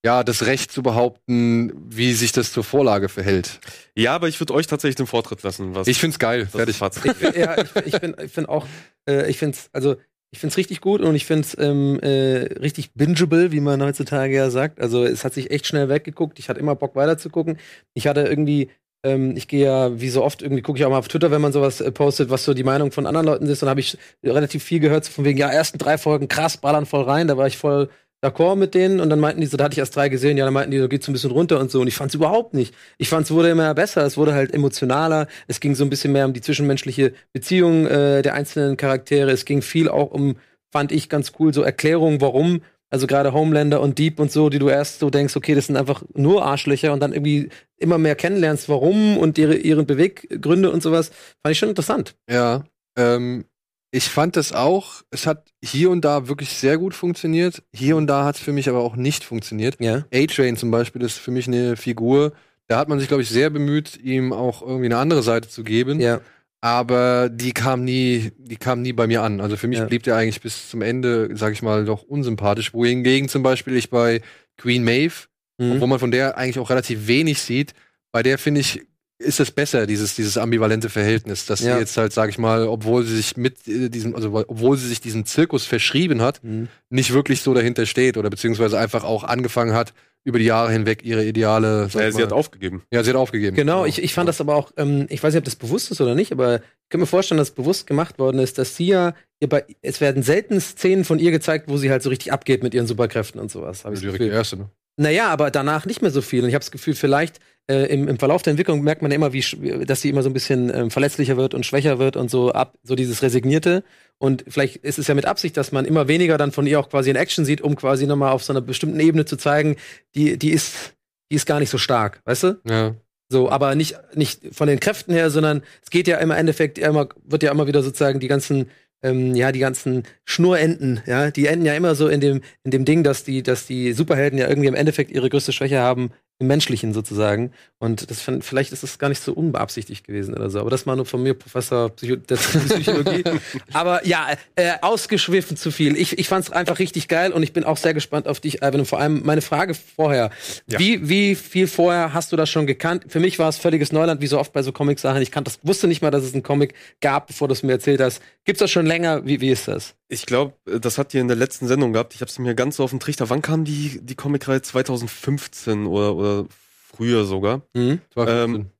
ja das Recht zu behaupten, wie sich das zur Vorlage verhält. ja, aber ich würde euch tatsächlich den Vortritt lassen. Was Ich find's geil. Fertig. Fazit angeht. ja, ich, ich bin, ich bin auch, äh, ich finde es, also ich finde es richtig gut und ich finde es ähm, äh, richtig bingeable, wie man heutzutage ja sagt. Also es hat sich echt schnell weggeguckt. Ich hatte immer Bock weiter zu gucken. Ich hatte irgendwie, ähm, ich gehe ja wie so oft irgendwie gucke ich auch mal auf Twitter, wenn man sowas äh, postet, was so die Meinung von anderen Leuten ist. Dann habe ich relativ viel gehört so von wegen, ja ersten drei Folgen krass, ballern voll rein. Da war ich voll d'accord mit denen und dann meinten die so, da hatte ich erst drei gesehen, ja, dann meinten die, so geht's ein bisschen runter und so und ich fand's überhaupt nicht. Ich fand's wurde immer besser, es wurde halt emotionaler, es ging so ein bisschen mehr um die zwischenmenschliche Beziehung äh, der einzelnen Charaktere, es ging viel auch um, fand ich ganz cool, so Erklärungen, warum, also gerade Homelander und Deep und so, die du erst so denkst, okay, das sind einfach nur Arschlöcher und dann irgendwie immer mehr kennenlernst, warum und ihre, ihren Beweggründe und sowas, fand ich schon interessant. Ja, ähm, ich fand das auch. Es hat hier und da wirklich sehr gut funktioniert. Hier und da hat es für mich aber auch nicht funktioniert. Ja. A-Train zum Beispiel ist für mich eine Figur. Da hat man sich, glaube ich, sehr bemüht, ihm auch irgendwie eine andere Seite zu geben. Ja. Aber die kam nie, die kam nie bei mir an. Also für mich Ja. blieb der eigentlich bis zum Ende, sag ich mal, doch unsympathisch. Wohingegen zum Beispiel ich bei Queen Maeve, Mhm. obwohl man von der eigentlich auch relativ wenig sieht, bei der finde ich, ist es besser, dieses, dieses ambivalente Verhältnis, dass Ja. sie jetzt halt, sag ich mal, obwohl sie sich mit äh, diesem, also obwohl sie sich diesem Zirkus verschrieben hat, Mhm. nicht wirklich so dahinter steht oder beziehungsweise einfach auch angefangen hat, über die Jahre hinweg ihre Ideale. sag Ja, sie hat aufgegeben. ja, sie hat aufgegeben. Genau, ich, ich fand das aber auch, ähm, ich weiß nicht, ob das bewusst ist oder nicht, aber ich kann mir vorstellen, dass bewusst gemacht worden ist, dass sie ja, ihr bei, es werden selten Szenen von ihr gezeigt, wo sie halt so richtig abgeht mit ihren Superkräften und sowas. Hab ich das direkt die erste, ne? Naja, aber danach nicht mehr so viel. Und ich habe das Gefühl, vielleicht äh, im, im Verlauf der Entwicklung merkt man ja immer, wie, dass sie immer so ein bisschen ähm, verletzlicher wird und schwächer wird und so ab, so dieses Resignierte. Und vielleicht ist es ja mit Absicht, dass man immer weniger dann von ihr auch quasi in Action sieht, um quasi nochmal auf so einer bestimmten Ebene zu zeigen, die, die ist, die ist gar nicht so stark, weißt du? Ja. So, aber nicht, nicht von den Kräften her, sondern es geht ja im Endeffekt immer, wird ja immer wieder sozusagen die ganzen, ähm, ja, die ganzen Schnurenden, ja, die enden ja immer so in dem, in dem Ding, dass die, dass die Superhelden ja irgendwie im Endeffekt ihre größte Schwäche haben im Menschlichen sozusagen. Und das fand- vielleicht ist das gar nicht so unbeabsichtigt gewesen oder so. Aber das war nur von mir, Professor Psycho *laughs* der Psychologie. aber ja, äh, ausgeschwiffen zu viel. Ich, ich fand es einfach richtig geil und ich bin auch sehr gespannt auf dich, Ivan. Und vor allem meine Frage vorher. Ja. Wie, wie viel vorher hast du das schon gekannt? Für mich war es völliges Neuland, wie so oft bei so Comic-Sachen. Ich kannte das, wusste nicht mal, dass es einen Comic gab, bevor du es mir erzählt hast. Gibt's das schon länger? Wie, wie ist das? Ich glaube, das hat ihr in der letzten Sendung gehabt. Ich habe es mir ganz so auf den Trichter. Wann kam die, die Comicreihe? 2015 oder, oder früher sogar. Mhm. Ähm,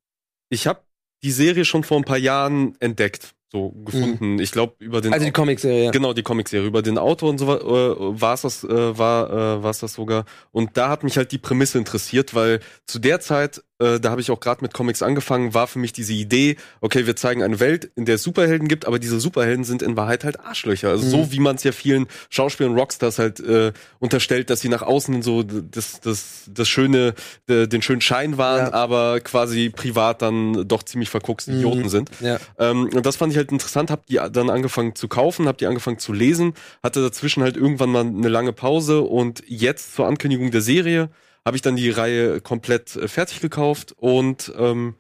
Ich habe die Serie schon vor ein paar Jahren entdeckt, so gefunden. Ich glaube über den Also die Comic-Serie. ja. Genau, die Comicserie. Über den Autor und so äh, war es das, äh, war, äh, war's das sogar. Und da hat mich halt die Prämisse interessiert, weil zu der Zeit, äh, da habe ich auch gerade mit Comics angefangen, war für mich diese Idee, okay, wir zeigen eine Welt, in der es Superhelden gibt, aber diese Superhelden sind in Wahrheit halt Arschlöcher. Also Mhm. so wie man es ja vielen Schauspielern Rockstars halt äh, unterstellt, dass sie nach außen so das, das, das schöne, de, den schönen Schein waren, Ja. aber quasi privat dann doch ziemlich verguckste Mhm. Idioten sind. Ja. Ähm, und das fand ich halt interessant, hab die dann angefangen zu kaufen, hab die angefangen zu lesen, hatte dazwischen halt irgendwann mal eine lange Pause und jetzt zur Ankündigung der Serie habe ich dann die Reihe komplett äh, fertig gekauft und ähm,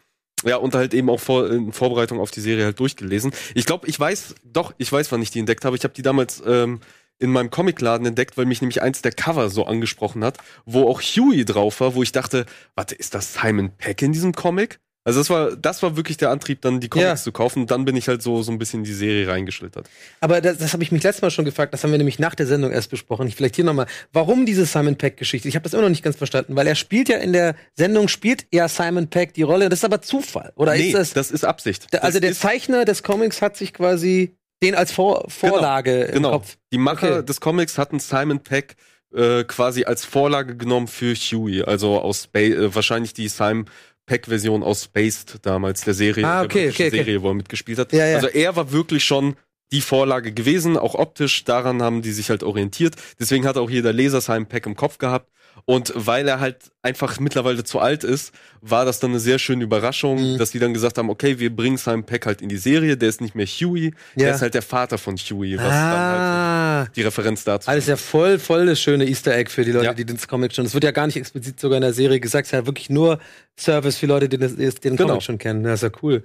ja, und halt eben auch vor, in Vorbereitung auf die Serie halt durchgelesen. Ich glaube, ich weiß, doch, ich weiß, wann ich die entdeckt habe. Ich habe die damals ähm, in meinem Comicladen entdeckt, weil mich nämlich eins der Cover so angesprochen hat, wo auch Huey drauf war, wo ich dachte, warte, ist das Simon Peck in diesem Comic? Also das war, das war wirklich der Antrieb, dann die Comics Ja. zu kaufen. Dann bin ich halt so, so ein bisschen in die Serie reingeschlittert. Aber das, das habe ich mich letztes Mal schon gefragt, das haben wir nämlich nach der Sendung erst besprochen. Ich vielleicht hier nochmal. Warum diese Simon Peck-Geschichte? Ich habe das immer noch nicht ganz verstanden, weil er spielt ja in der Sendung, spielt ja Simon Peck die Rolle. Das ist aber Zufall. Oder nee, ist das, das ist Absicht. der- also das der Zeichner des Comics hat sich quasi den als Vor Vorlage im genau. Kopf. Die Macher Okay. des Comics hatten Simon Peck äh, quasi als Vorlage genommen für Huey. Also aus Spa äh, wahrscheinlich die Simon Peck-Version aus Spaced damals, der Serie, Ah, der okay, britischen okay, okay. Serie, wo er mitgespielt hat. Ja, ja. Also er war wirklich schon die Vorlage gewesen, auch optisch. Daran haben die sich halt orientiert. Deswegen hat auch jeder Leser Simon Peck im Kopf gehabt. Und weil er halt einfach mittlerweile zu alt ist, war das dann eine sehr schöne Überraschung, Mhm. dass die dann gesagt haben, okay, wir bringen Simon Peck halt in die Serie. Der ist nicht mehr Huey, Ja. der ist halt der Vater von Huey, was dann halt Ah. die Referenz dazu Alles ja voll, voll das schöne Easter Egg für die Leute, Ja. die das Comic schon. Es wird ja gar nicht explizit sogar in der Serie gesagt, es ist ja wirklich nur Service für Leute, die, das, die den Genau. Comic schon kennen. Das ist ja cool.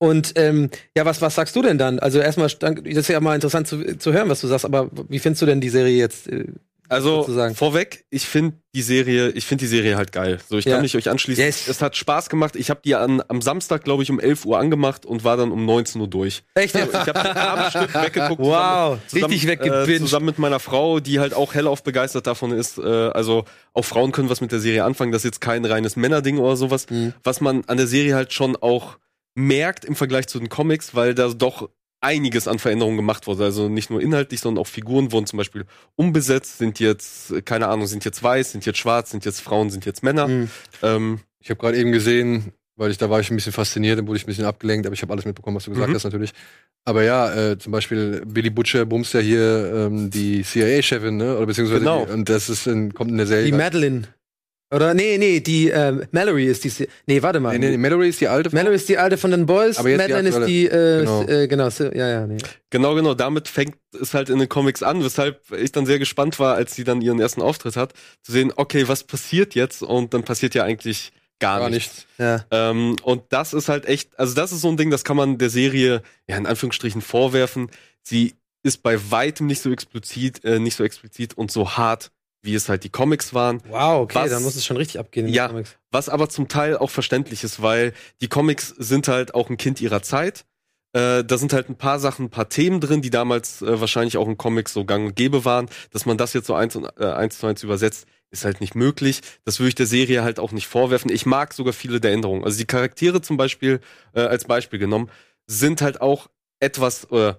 Und ähm, ja, was, was sagst du denn dann? Also erstmal, das ist ja mal interessant zu, zu hören, was du sagst, aber wie findest du denn die Serie jetzt? Äh, Also sozusagen. vorweg, ich finde die Serie, ich finde die Serie halt geil. So, ich Ja. kann mich euch anschließen. Yes. Es hat Spaß gemacht. Ich habe die an, am Samstag, glaube ich, um 11 Uhr angemacht und war dann um 19 Uhr durch. Echt? Ich habe Stück *laughs* weggeguckt. Wow, zusammen, richtig Äh, weggebinged. zusammen mit meiner Frau, die halt auch hellauf begeistert davon ist. Äh, also auch Frauen können was mit der Serie anfangen. Das ist jetzt kein reines Männerding oder sowas. Mhm. Was man an der Serie halt schon auch merkt im Vergleich zu den Comics, weil da doch einiges an Veränderungen gemacht wurde. Also nicht nur inhaltlich, sondern auch Figuren wurden zum Beispiel umbesetzt, sind jetzt, keine Ahnung, sind jetzt weiß, sind jetzt schwarz, sind jetzt Frauen, sind jetzt Männer. Mhm. Ähm, Ich habe gerade eben gesehen, weil ich da war ich ein bisschen fasziniert, dann wurde ich ein bisschen abgelenkt, aber ich habe alles mitbekommen, was du gesagt Mhm. hast natürlich. Aber ja, äh, zum Beispiel Billy Butcher bumst ja hier ähm, die CIA-Chefin, ne? Oder beziehungsweise Genau. die, und das ist in, kommt in der Serie. Die Madeline. Oder nee, nee, die ähm, Mallory ist die. Nee, warte mal. nee, nee, Mallory ist die alte. Mallory ist die alte von den Boys, Aber jetzt Madeline ist die, äh, Genau. genau, äh, genau ja, ja, nee. Genau, genau. Damit fängt es halt in den Comics an, weshalb ich dann sehr gespannt war, als sie dann ihren ersten Auftritt hat, zu sehen, okay, was passiert jetzt? Und dann passiert ja eigentlich gar, Gar nichts. nichts. Ja. Ähm, und das ist halt echt, also das ist so ein Ding, das kann man der Serie ja in Anführungsstrichen vorwerfen. Sie ist bei weitem nicht so explizit, äh, nicht so explizit und so hart, wie es halt die Comics waren. Wow, okay, Was- dann muss es schon richtig abgehen Ja. Comics. Was aber zum Teil auch verständlich ist, weil die Comics sind halt auch ein Kind ihrer Zeit. Äh, da sind halt ein paar Sachen, ein paar Themen drin, die damals äh, wahrscheinlich auch in Comics so gang und gäbe waren. Dass man das jetzt so eins, und, äh, eins zu eins übersetzt, ist halt nicht möglich. Das würde ich der Serie halt auch nicht vorwerfen. Ich mag sogar viele der Änderungen. Also die Charaktere zum Beispiel, äh, als Beispiel genommen, sind halt auch etwas, äh,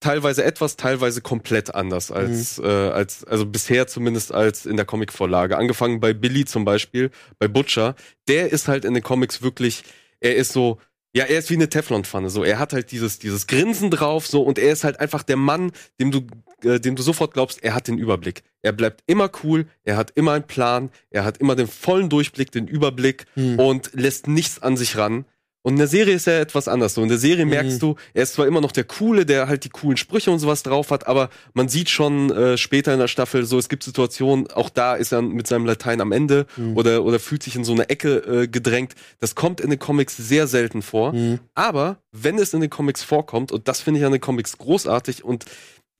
teilweise etwas, teilweise komplett anders als, äh, als, also bisher zumindest als in der Comicvorlage. Angefangen bei Billy zum Beispiel, bei Butcher, der ist halt in den Comics wirklich, er ist so, ja, er ist wie eine Teflonpfanne, so. Er hat halt dieses, dieses Grinsen drauf, so, und er ist halt einfach der Mann, dem du, äh, dem du sofort glaubst, er hat den Überblick. Er bleibt immer cool, er hat immer einen Plan, er hat immer den vollen Durchblick, den Überblick Hm. und lässt nichts an sich ran. Und in der Serie ist er etwas anders. So in der Serie merkst du, er ist zwar immer noch der Coole, der halt die coolen Sprüche und sowas drauf hat, aber man sieht schon äh, später in der Staffel so, es gibt Situationen, auch da ist er mit seinem Latein am Ende oder, oder fühlt sich in so eine Ecke äh, gedrängt. Das kommt in den Comics sehr selten vor. Mhm. Aber wenn es in den Comics vorkommt, und das finde ich an den Comics großartig und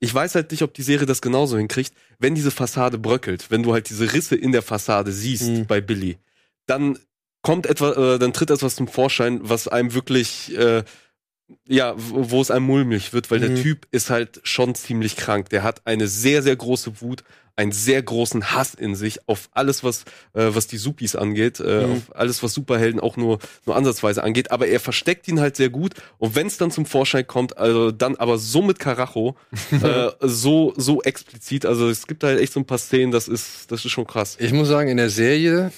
ich weiß halt nicht, ob die Serie das genauso hinkriegt, wenn diese Fassade bröckelt, wenn du halt diese Risse in der Fassade siehst Mhm. bei Billy, dann kommt etwa, äh, dann tritt etwas zum Vorschein, was einem wirklich, äh, ja, wo es einem mulmig wird, weil der Mhm. Typ ist halt schon ziemlich krank. Der hat eine sehr, sehr große Wut, einen sehr großen Hass in sich auf alles, was, äh, was die Supis angeht, äh, Mhm. auf alles, was Superhelden auch nur, nur ansatzweise angeht. Aber er versteckt ihn halt sehr gut. Und wenn es dann zum Vorschein kommt, also dann aber so mit Karacho, *laughs* äh, so, so explizit. Also es gibt halt echt so ein paar Szenen, das ist, das ist schon krass. Ich muss sagen, in der Serie,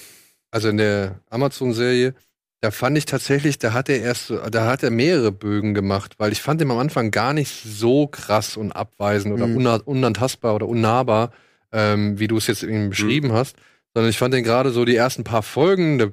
also in der Amazon-Serie, da fand ich tatsächlich, da hat er erst, da hat er mehrere Bögen gemacht, weil ich fand ihn am Anfang gar nicht so krass und abweisend oder Mhm. una- unantastbar oder unnahbar, ähm, wie du es jetzt eben beschrieben hast, sondern ich fand den gerade so die ersten paar Folgen, da,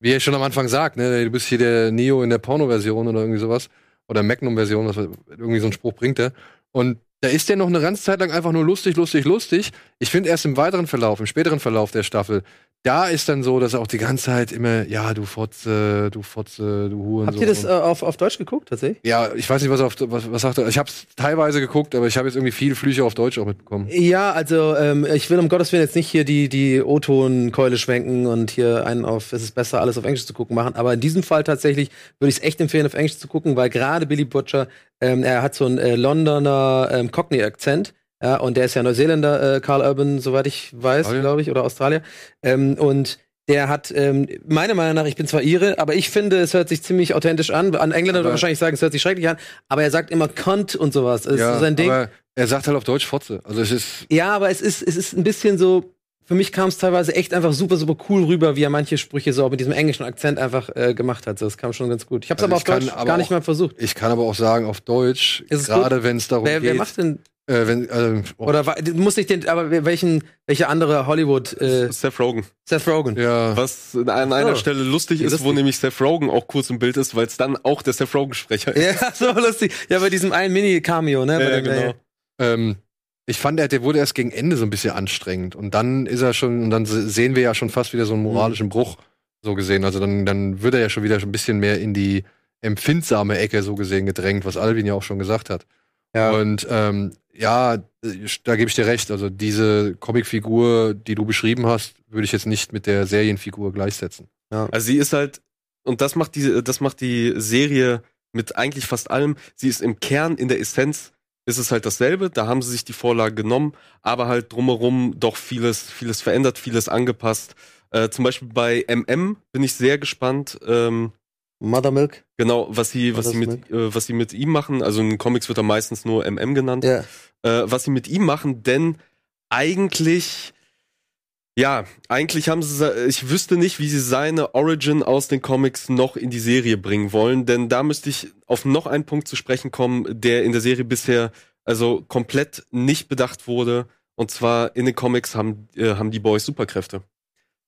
wie er schon am Anfang sagt, ne, du bist hier der Neo in der Porno-Version oder irgendwie sowas oder Magnum-Version, was irgendwie so ein Spruch bringt er. Und da ist der noch eine ganze Zeit lang einfach nur lustig, lustig, lustig. Ich finde erst im weiteren Verlauf, im späteren Verlauf der Staffel, da ist dann so, dass er auch die ganze Zeit immer, ja, du Fotze, du Fotze, du Hurensohn. Habt ihr das äh, auf, auf Deutsch geguckt, tatsächlich? ja, ich weiß nicht, was auf, was, was sagt er. Ich habe es teilweise geguckt, aber ich habe jetzt irgendwie viele Flüche auf Deutsch auch mitbekommen. Ja, also ähm, ich will um Gottes Willen jetzt nicht hier die, die O-Ton-Keule schwenken und hier einen auf, es ist besser, alles auf Englisch zu gucken machen. Aber in diesem Fall tatsächlich würde ich es echt empfehlen, auf Englisch zu gucken, weil gerade Billy Butcher, ähm, er hat so einen äh, Londoner ähm, Cockney-Akzent. Ja, und der ist ja Neuseeländer, äh, Carl Urban, soweit ich weiß, glaube ich, oder Australier. Ähm, und der hat, ähm, meiner Meinung nach, ich bin zwar Ire, aber ich finde, es hört sich ziemlich authentisch an. An Engländer würde wahrscheinlich sagen, es hört sich schrecklich an, aber er sagt immer Kont und sowas. Das ist so sein Ding. aber er sagt halt auf Deutsch Fotze. Also es ist, Ja, aber es ist, es ist ein bisschen so für mich kam es teilweise echt einfach super, super cool rüber, wie er manche Sprüche so auch mit diesem englischen Akzent einfach äh, gemacht hat. So, Das kam schon ganz gut. Ich habe es Also aber auf kann Deutsch aber gar nicht auch- mal versucht. Ich kann aber auch sagen, auf Deutsch, gerade wenn es darum Wer, geht. wer macht denn, äh, wenn, äh, oh, oder du musst nicht den, aber welchen, welche andere Hollywood, äh, Seth Rogen. Seth Rogen. ja. Was an einer Oh. Stelle lustig ist, wo nämlich Seth Rogen auch kurz im Bild ist, weil es dann auch der Seth Rogen-Sprecher ist. Ja, *laughs* so lustig. Ja, bei diesem einen Mini-Cameo, ne? Bei Ja, dem- genau. Ähm, ich fand, der, der wurde erst gegen Ende so ein bisschen anstrengend. Und dann ist er schon, und dann se- sehen wir ja schon fast wieder so einen moralischen Bruch, so gesehen. Also dann, dann wird er ja schon wieder ein bisschen mehr in die empfindsame Ecke, so gesehen, gedrängt, was Alvin ja auch schon gesagt hat. Ja. Und ähm, ja, da gebe ich dir recht. Also diese Comicfigur, die du beschrieben hast, würde ich jetzt nicht mit der Serienfigur gleichsetzen. Also sie ist halt, und das macht die, das macht die Serie mit eigentlich fast allem. Sie ist im Kern, in der Essenz, ist es halt dasselbe. Da haben sie sich die Vorlage genommen, aber halt drumherum doch vieles, vieles verändert, vieles angepasst. Äh, zum Beispiel bei MM bin ich sehr gespannt. Ähm, Mother Milk. genau, was sie, was sie mit, äh, was sie mit ihm machen. Also in Comics wird er meistens nur MM genannt. Ja. Äh, was sie mit ihm machen, denn eigentlich, ja, eigentlich haben sie, ich wüsste nicht, wie sie seine Origin aus den Comics noch in die Serie bringen wollen, denn da müsste ich auf noch einen Punkt zu sprechen kommen, der in der Serie bisher also komplett nicht bedacht wurde. Und zwar in den Comics haben, äh, haben die Boys Superkräfte.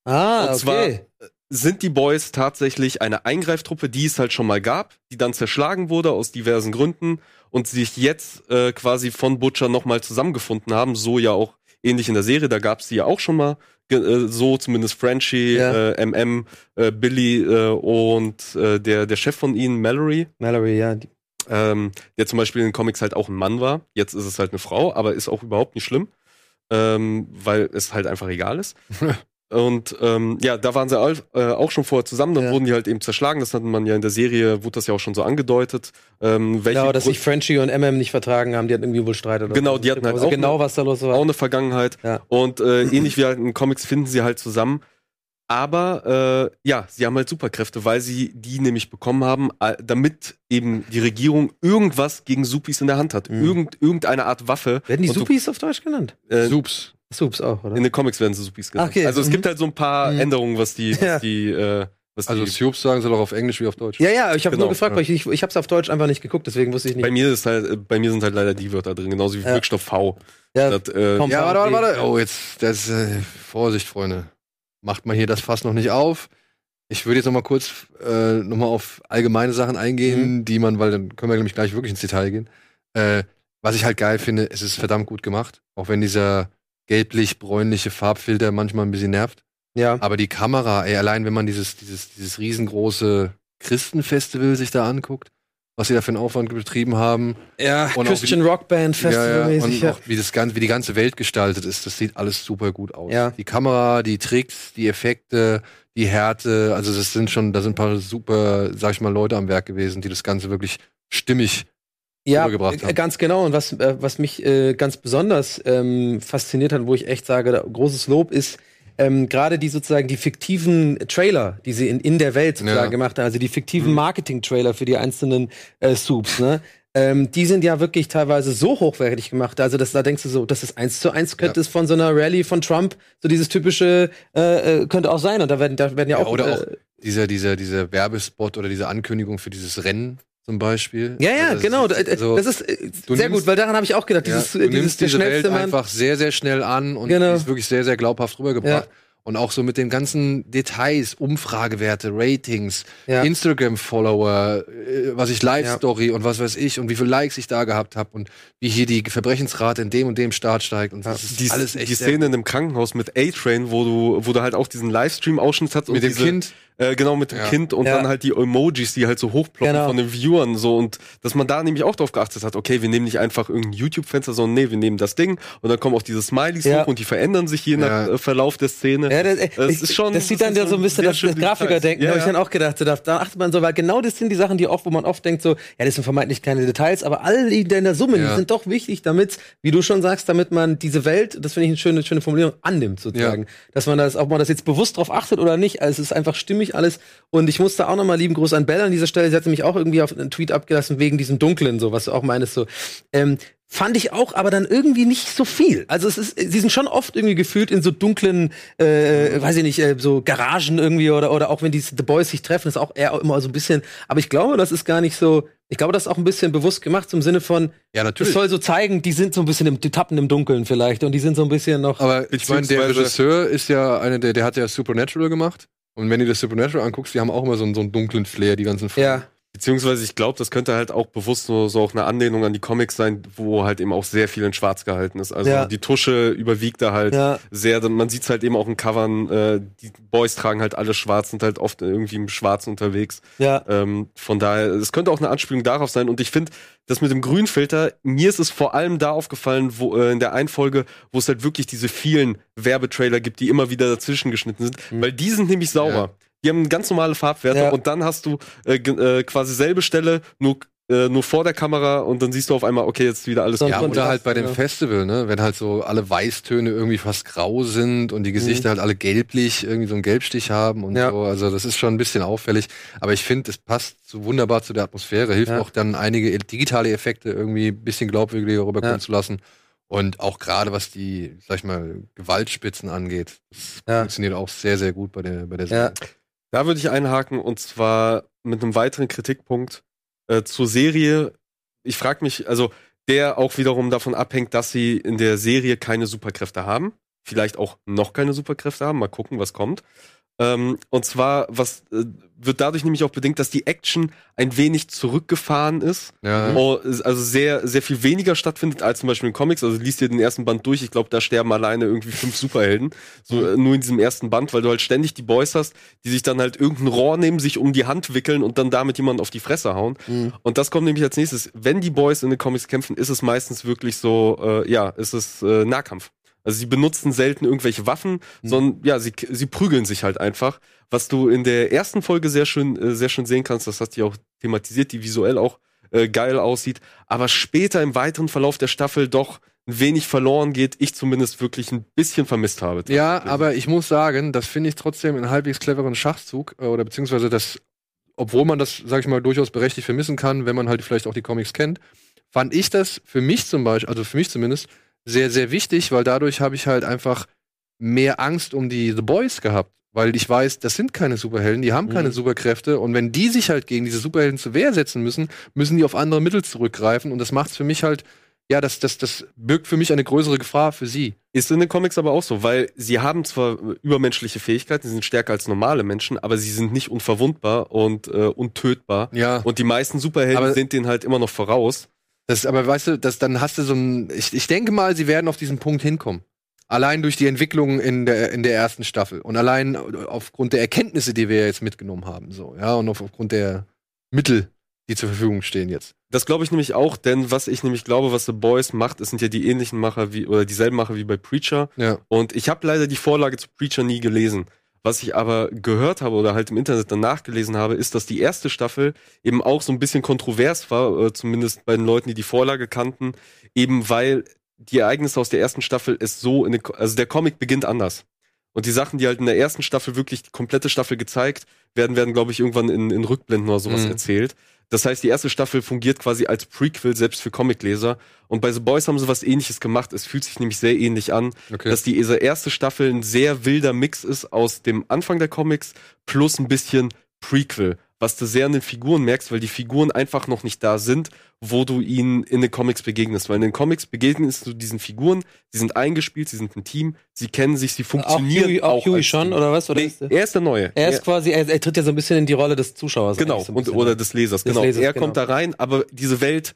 Ah, Und zwar- okay. Sind die Boys tatsächlich eine Eingreiftruppe, die es halt schon mal gab, die dann zerschlagen wurde aus diversen Gründen und sich jetzt äh, quasi von Butcher nochmal zusammengefunden haben, so ja auch ähnlich in der Serie, da gab es die ja auch schon mal, äh, so zumindest Frenchie, Ja. äh, MM, äh, Billy äh, und äh, der, der Chef von ihnen, Mallory, Mallory, ja. Ähm, der zum Beispiel in den Comics halt auch ein Mann war. Jetzt ist es halt eine Frau, aber ist auch überhaupt nicht schlimm, ähm, weil es halt einfach egal ist. *laughs* Und ähm, ja, da waren sie all, äh, auch schon vorher zusammen, dann Ja. wurden die halt eben zerschlagen. Das hat man ja in der Serie, wurde das ja auch schon so angedeutet. Ähm, welche genau, dass sich Frenchie und MM nicht vertragen haben, die hatten irgendwie wohl Streit oder Genau, so. die hatten halt also auch genau, eine- was da los war. auch eine Vergangenheit. Ja. Und äh, ähnlich wie halt in Comics finden sie halt zusammen. Aber äh, ja, sie haben halt Superkräfte, weil sie die nämlich bekommen haben, damit eben die Regierung irgendwas gegen Supis in der Hand hat. Mhm. Irgend, irgendeine Art Waffe. Werden die Und du- Supis auf Deutsch genannt? Äh, Sups. Sups auch, oder? in den Comics werden sie Supis genannt. Okay, Also es mhm. gibt halt so ein paar Mhm. Änderungen, was die, was Ja. die, äh, was Also die Sups sagen sie doch auf Englisch wie auf Deutsch. ja, ja, ich habe Genau, nur gefragt, ja. weil ich, ich, ich habe es auf Deutsch einfach nicht geguckt, deswegen wusste ich nicht. bei mir ist halt, äh, bei mir sind halt leider die Wörter drin, genauso wie Ja. Wirkstoff V. ja, Das, äh, Komm. Ja, warte, warte, warte. Oh, jetzt, das, äh, Vorsicht, Freunde. Macht man hier das Fass noch nicht auf. Ich würde jetzt noch mal kurz äh, noch mal auf allgemeine Sachen eingehen, die man, weil dann können wir nämlich gleich wirklich ins Detail gehen. Äh, was ich halt geil finde, es ist verdammt gut gemacht. Auch wenn dieser gelblich-bräunliche Farbfilter manchmal ein bisschen nervt. ja. Aber die Kamera, ey, allein wenn man dieses, dieses, dieses riesengroße Christenfestival sich da anguckt, was sie da für einen Aufwand betrieben haben, ja, und Christian Rock Band Festival ja, ja. Und auch wie, das ganze, wie die ganze Welt gestaltet ist, das sieht alles super gut aus. Ja. Die Kamera, die Tricks, die Effekte, die Härte, also das sind schon, da sind ein paar super, sag ich mal, Leute am Werk gewesen, die das Ganze wirklich stimmig ja äh, ganz genau. Und was, äh, was mich äh, ganz besonders ähm, fasziniert hat, wo ich echt sage, großes Lob ist, ähm, gerade die sozusagen die fiktiven Trailer, die sie in, in der Welt sozusagen Ja. gemacht haben, also die fiktiven Mhm. Marketing-Trailer für die einzelnen äh, Soups, ne? Ähm, die sind ja wirklich teilweise so hochwertig gemacht. Also das, da denkst du so, das ist eins zu eins könnte Ja. es von so einer Rallye von Trump, so dieses typische äh, äh, könnte auch sein. Und da werden, da werden ja, Ja, auch, oder äh, auch dieser, dieser, dieser Werbespot oder diese Ankündigung für dieses Rennen zum Beispiel. Ja, ja, Also das genau. ist Da- so- das ist äh, sehr nimmst- gut, weil daran habe ich auch gedacht. Ja, Dieses, du äh, dieses nimmst der diese Welt Mann. einfach sehr, sehr schnell an und Genau. die ist wirklich sehr, sehr glaubhaft rübergebracht. Und auch so mit den ganzen Details, Umfragewerte, Ratings, Ja. Instagram-Follower, äh, was ich Live-Story und was weiß ich und wie viele Likes ich da gehabt habe und wie hier die Verbrechensrate in dem und dem Staat steigt. Und das ist die, alles echt die Szene in dem Krankenhaus mit A-Train, wo du, wo du halt auch diesen Livestream-Ausschnitt hast. und mit dem diese, Kind. Äh, genau, mit dem Ja. Kind und Ja. dann halt die Emojis, die halt so hochploppen Genau. von den Viewern so und dass man da nämlich auch drauf geachtet hat, okay, wir nehmen nicht einfach irgendein YouTube-Fenster, sondern nee, wir nehmen das Ding und dann kommen auch diese Smileys Ja. hoch und die verändern sich je nach äh, Verlauf der Szene. Ja, das, Das ich- ist schon- das sieht das dann ja so ein bisschen das, das Grafiker-Denken, habe ich dann auch gedacht. Da, da achtet man so, weil genau das sind die Sachen, die oft, wo man oft denkt, so, ja, das sind vermeintlich keine Details, aber all die in der Summe, die sind doch wichtig, damit, wie du schon sagst, damit man diese Welt, das finde ich eine schöne, schöne Formulierung, annimmt sozusagen. Dass man das, ob man das jetzt bewusst drauf achtet oder nicht, also es ist einfach stimmig ich alles. Und ich musste auch nochmal lieben Gruß an Bella an dieser Stelle. Sie hat nämlich auch irgendwie auf einen Tweet abgelassen wegen diesem Dunklen, so was du auch meinst, so. Ähm, fand ich auch, aber dann irgendwie nicht so viel. Also es ist, sie sind schon oft irgendwie gefühlt in so dunklen, äh, weiß ich nicht, äh, so Garagen irgendwie oder oder auch wenn die The Boys sich treffen, ist auch eher immer so ein bisschen. Aber ich glaube, das ist gar nicht so. Ich glaube, das ist auch ein bisschen bewusst gemacht im Sinne von, Ja, es natürlich. soll so zeigen, die sind so ein bisschen im, die tappen im Dunkeln vielleicht und die sind so ein bisschen noch. Aber ich meine, der Regisseur ist ja einer, der, der hat ja Supernatural gemacht. Und wenn du das Supernatural anguckst, die haben auch immer so einen, so einen dunklen Flair, die ganzen Filme. ja, Beziehungsweise ich glaube, das könnte halt auch bewusst so, so auch eine Anlehnung an die Comics sein, wo halt eben auch sehr viel in Schwarz gehalten ist. Also Ja. die Tusche überwiegt da halt ja, sehr. Man sieht halt eben auch in Covern, äh, die Boys tragen halt alle schwarz, sind halt oft irgendwie im Schwarz unterwegs. ja. Ähm, von daher, es könnte auch eine Anspielung darauf sein. Und ich finde, das mit dem Grünfilter, mir ist es vor allem da aufgefallen, wo äh, in der einen Folge, wo es halt wirklich diese vielen Werbetrailer gibt, die immer wieder dazwischen geschnitten sind, weil die sind nämlich sauber. Ja. Die haben ganz normale Farbwerte Ja. und dann hast du äh, äh, quasi selbe Stelle, nur, äh, nur vor der Kamera und dann siehst du auf einmal, okay, jetzt wieder alles Ja, oder halt bei dem ja. Festival, ne? Wenn halt so alle Weißtöne irgendwie fast grau sind und die Gesichter halt alle gelblich, irgendwie so einen Gelbstich haben und Ja. so. Also das ist schon ein bisschen auffällig. Aber ich finde, es passt so wunderbar zu der Atmosphäre, hilft Ja. auch dann einige digitale Effekte irgendwie ein bisschen glaubwürdiger rüberkommen Ja. zu lassen. Und auch gerade was die, sag ich mal, Gewaltspitzen angeht, das Ja. funktioniert auch sehr, sehr gut bei der, bei der Ja. Serie. Da würde ich einhaken und zwar mit einem weiteren Kritikpunkt äh, zur Serie. Ich frage mich, also der auch wiederum davon abhängt, dass sie in der Serie keine Superkräfte haben. Vielleicht auch noch keine Superkräfte haben. Mal gucken, was kommt. Ähm, und zwar, was äh, wird dadurch nämlich auch bedingt, dass die Action ein wenig zurückgefahren ist. Ja. Also sehr, sehr viel weniger stattfindet als zum Beispiel in Comics. Also liest dir den ersten Band durch. Ich glaube, da sterben alleine irgendwie *laughs* fünf Superhelden. So äh, nur in diesem ersten Band, weil du halt ständig die Boys hast, die sich dann halt irgendein Rohr nehmen, sich um die Hand wickeln und dann damit jemanden auf die Fresse hauen. Mhm. Und das kommt nämlich als nächstes. Wenn die Boys in den Comics kämpfen, ist es meistens wirklich so, äh, ja, ist es äh, Nahkampf. Also sie benutzen selten irgendwelche Waffen, sondern ja, sie, sie prügeln sich halt einfach. Was du in der ersten Folge sehr schön, äh, sehr schön sehen kannst, das hast du ja auch thematisiert, die visuell auch äh, geil aussieht, aber später im weiteren Verlauf der Staffel doch ein wenig verloren geht, ich zumindest wirklich ein bisschen vermisst habe. Ja, aber ich muss sagen, das finde ich trotzdem einen halbwegs cleveren Schachzug äh, oder beziehungsweise das, obwohl man das, sag ich mal, durchaus berechtigt vermissen kann, wenn man halt vielleicht auch die Comics kennt, fand ich das für mich zum Beispiel, also für mich zumindest, sehr, sehr wichtig, weil dadurch habe ich halt einfach mehr Angst um die The Boys gehabt. Weil ich weiß, das sind keine Superhelden, die haben keine Mhm. Superkräfte. Und wenn die sich halt gegen diese Superhelden zur Wehr setzen müssen, müssen die auf andere Mittel zurückgreifen. Und das macht es für mich halt, ja, das, das, das birgt für mich eine größere Gefahr für sie. Ist in den Comics aber auch so, weil sie haben zwar übermenschliche Fähigkeiten, sie sind stärker als normale Menschen, aber sie sind nicht unverwundbar und äh, untötbar. Ja. Und die meisten Superhelden Aber- sind denen halt immer noch voraus. Das, aber weißt du, das, dann hast du so ein. Ich, ich denke mal, sie werden auf diesen Punkt hinkommen. Allein durch die Entwicklung in der, in der ersten Staffel. Und allein aufgrund der Erkenntnisse, die wir jetzt mitgenommen haben. So, ja, und auf, aufgrund der Mittel, die zur Verfügung stehen jetzt. Das glaube ich nämlich auch, denn was ich nämlich glaube, was The Boys macht, es sind ja die ähnlichen Macher wie, oder dieselben Macher wie bei Preacher. Ja. Und ich habe leider die Vorlage zu Preacher nie gelesen. Was ich aber gehört habe oder halt im Internet dann nachgelesen habe, ist, dass die erste Staffel eben auch so ein bisschen kontrovers war, äh, zumindest bei den Leuten, die die Vorlage kannten, eben weil die Ereignisse aus der ersten Staffel es so in Ko- also der Comic beginnt anders. Und die Sachen, die halt in der ersten Staffel wirklich die komplette Staffel gezeigt werden, werden, glaube ich, irgendwann in, in Rückblenden oder sowas Mhm. erzählt. Das heißt, die erste Staffel fungiert quasi als Prequel selbst für Comicleser. Und bei The Boys haben sie was ähnliches gemacht. Es fühlt sich nämlich sehr ähnlich an, Okay. dass die erste Staffel ein sehr wilder Mix ist aus dem Anfang der Comics plus ein bisschen Prequel, was du sehr an den Figuren merkst, weil die Figuren einfach noch nicht da sind, wo du ihnen in den Comics begegnest. Weil in den Comics begegnest du diesen Figuren, sie sind eingespielt, sie sind ein Team, sie kennen sich, sie Auch funktionieren. Huey, auch Huey als schon, Team. oder was? Oder Nee, er ist der Neue. er ist quasi, er, er tritt ja so ein bisschen in die Rolle des Zuschauers. Genau, so und, oder ne? des Lesers, Des genau. Lesers, er genau. kommt da rein, aber diese Welt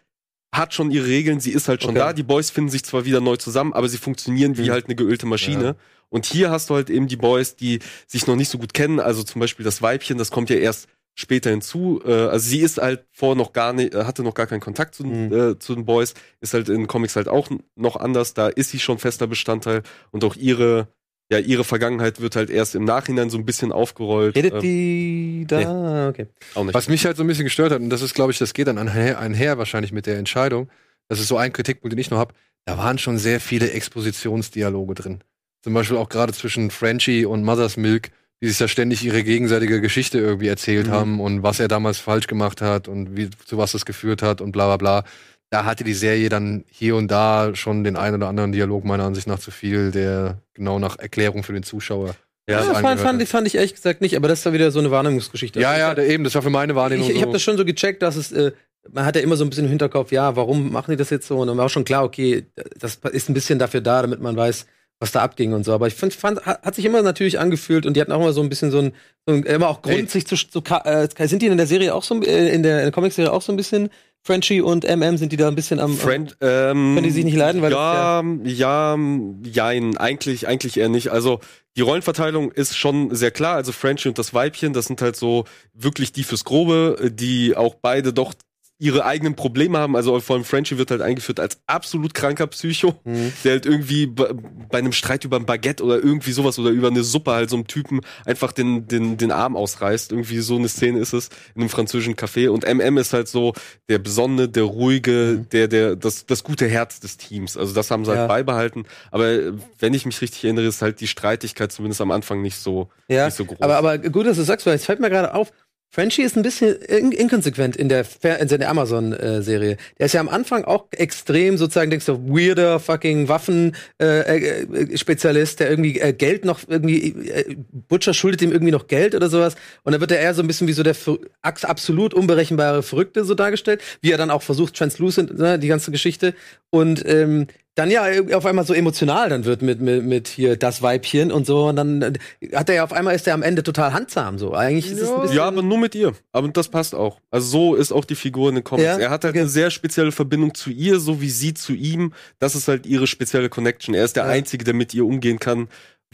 hat schon ihre Regeln, sie ist halt schon Okay. da. Die Boys finden sich zwar wieder neu zusammen, aber sie funktionieren wie Mhm. halt eine geölte Maschine. Ja. Und hier hast du halt eben die Boys, die sich noch nicht so gut kennen. Also zum Beispiel das Weibchen, das kommt ja erst später hinzu. Äh, also sie ist halt vorher noch gar nicht, hatte noch gar keinen Kontakt zu, Mhm. äh, zu den Boys, ist halt in Comics halt auch noch anders. Da ist sie schon fester Bestandteil und auch ihre, ja, ihre Vergangenheit wird halt erst im Nachhinein so ein bisschen aufgerollt. Redet Ähm, die da? Ah, Okay. auch nicht. Was mich halt so ein bisschen gestört hat, und das ist, glaube ich, das geht dann einher, einher wahrscheinlich mit der Entscheidung, das ist so ein Kritikpunkt, den ich noch habe, da waren schon sehr viele Expositionsdialoge drin. Zum Beispiel auch gerade zwischen Frenchie und Mother's Milk, die sich da ständig ihre gegenseitige Geschichte irgendwie erzählt Mhm. haben und was er damals falsch gemacht hat und wie zu was das geführt hat und bla bla bla. Da hatte die Serie dann hier und da schon den einen oder anderen Dialog meiner Ansicht nach zu viel, der genau nach Erklärung für den Zuschauer. Ja, das fand, fand, fand ich ehrlich gesagt nicht, aber das ja wieder so eine Wahrnehmungsgeschichte. Ja, ja, der, eben, das war für meine Wahrnehmung Ich, ich habe das schon so gecheckt, dass es, äh, man hat ja immer so ein bisschen im Hinterkopf, ja, warum machen die das jetzt so? Und dann war auch schon klar, okay, das ist ein bisschen dafür da, damit man weiß, was da abging und so. Aber ich find, fand, hat, sich immer natürlich angefühlt und die hatten auch immer so ein bisschen so ein, so ein immer auch Grund, Ey. sich zu, zu äh, sind die in der Serie auch so, äh, in der, in der Comicserie auch so ein bisschen, Frenchie und MM, sind die da ein bisschen am, Friend, ähm, Können die sich nicht leiden, weil ja, ja, jein, eigentlich, eigentlich eher nicht. Also die Rollenverteilung ist schon sehr klar. Also Frenchie und das Weibchen, das sind halt so wirklich die fürs Grobe, die auch beide doch ihre eigenen Probleme haben. Also vor allem Frenchie wird halt eingeführt als absolut kranker Psycho, Mhm. der halt irgendwie bei, bei einem Streit über ein Baguette oder irgendwie sowas oder über eine Suppe halt so einem Typen einfach den, den, den Arm ausreißt. Irgendwie so eine Szene ist es in einem französischen Café. Und MM ist halt so der besonnene, der ruhige, der, der, das, das gute Herz des Teams. Also das haben sie Ja. halt beibehalten. Aber äh, wenn ich mich richtig erinnere, ist halt die Streitigkeit zumindest am Anfang nicht so, Ja, nicht so groß. aber, aber gut, dass du sagst, weil es fällt mir gerade auf, Frenchie ist ein bisschen in inkonsequent in der, der Amazon-Serie. der ist ja am Anfang auch extrem sozusagen, denkst du, weirder fucking Waffen-Spezialist, der irgendwie äh, Geld noch irgendwie, äh, Butcher schuldet ihm irgendwie noch Geld oder sowas. Und dann wird er eher so ein bisschen wie so der absolut unberechenbare Verrückte so dargestellt, wie er dann auch versucht, Translucent, ne, die ganze Geschichte. Und ähm, dann ja irgendwie auf einmal so emotional dann wird mit, mit, mit hier das Weibchen und so. Und dann äh, hat er ja auf einmal ist er am Ende total handsam so. Eigentlich ist es ein bisschen. Ja, aber nur mit ihr. Aber das passt auch. Also so ist auch die Figur in den Comics. Ja, er hat halt okay. eine sehr spezielle Verbindung zu ihr, so wie sie zu ihm. Das ist halt ihre spezielle Connection. Er ist der Ja. Einzige, der mit ihr umgehen kann,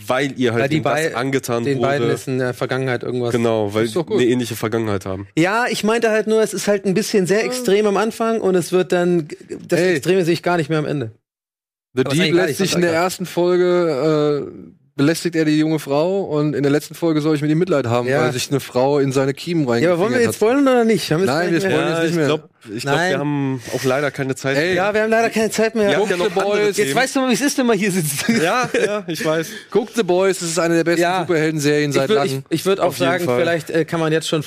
weil ihr halt Weil bei- angetan den beiden wurde. ist in der Vergangenheit irgendwas. Genau, weil die eine ähnliche Vergangenheit haben. Ja, ich meinte halt nur, es ist halt ein bisschen sehr extrem am Anfang und es wird dann, das Ey. Extreme sehe ich gar nicht mehr am Ende. The Deep lässt sich in der er ersten Folge äh, belästigt er die junge Frau und in der letzten Folge soll ich mit ihm Mitleid haben, Ja. weil sich eine Frau in seine Kiemen rein. Ja, aber wollen wir jetzt spoilern oder nicht? Haben wir Nein, jetzt wir nicht mehr- jetzt nicht ich mehr. glaube, ich glaub, Nein. wir haben auch leider keine Zeit. Ey. Ja, wir haben leider keine Zeit mehr. Habt ja noch Guck, Boys. Jetzt weißt du mal, wie es ist, wenn man hier sitzt. ja, *laughs* ja, ich weiß. Guckt The Boys, es ist eine der besten Ja. Superhelden-Serien seit würde ich, langem. ich würd auch sagen, Fall. vielleicht äh, kann man jetzt schon äh,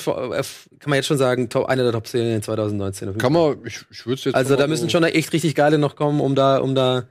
kann man jetzt schon sagen, top, eine der Top-Serien 2019. auf jeden Kann man, ich, ich würde es jetzt Also da müssen schon echt richtig geile noch kommen, um da, um da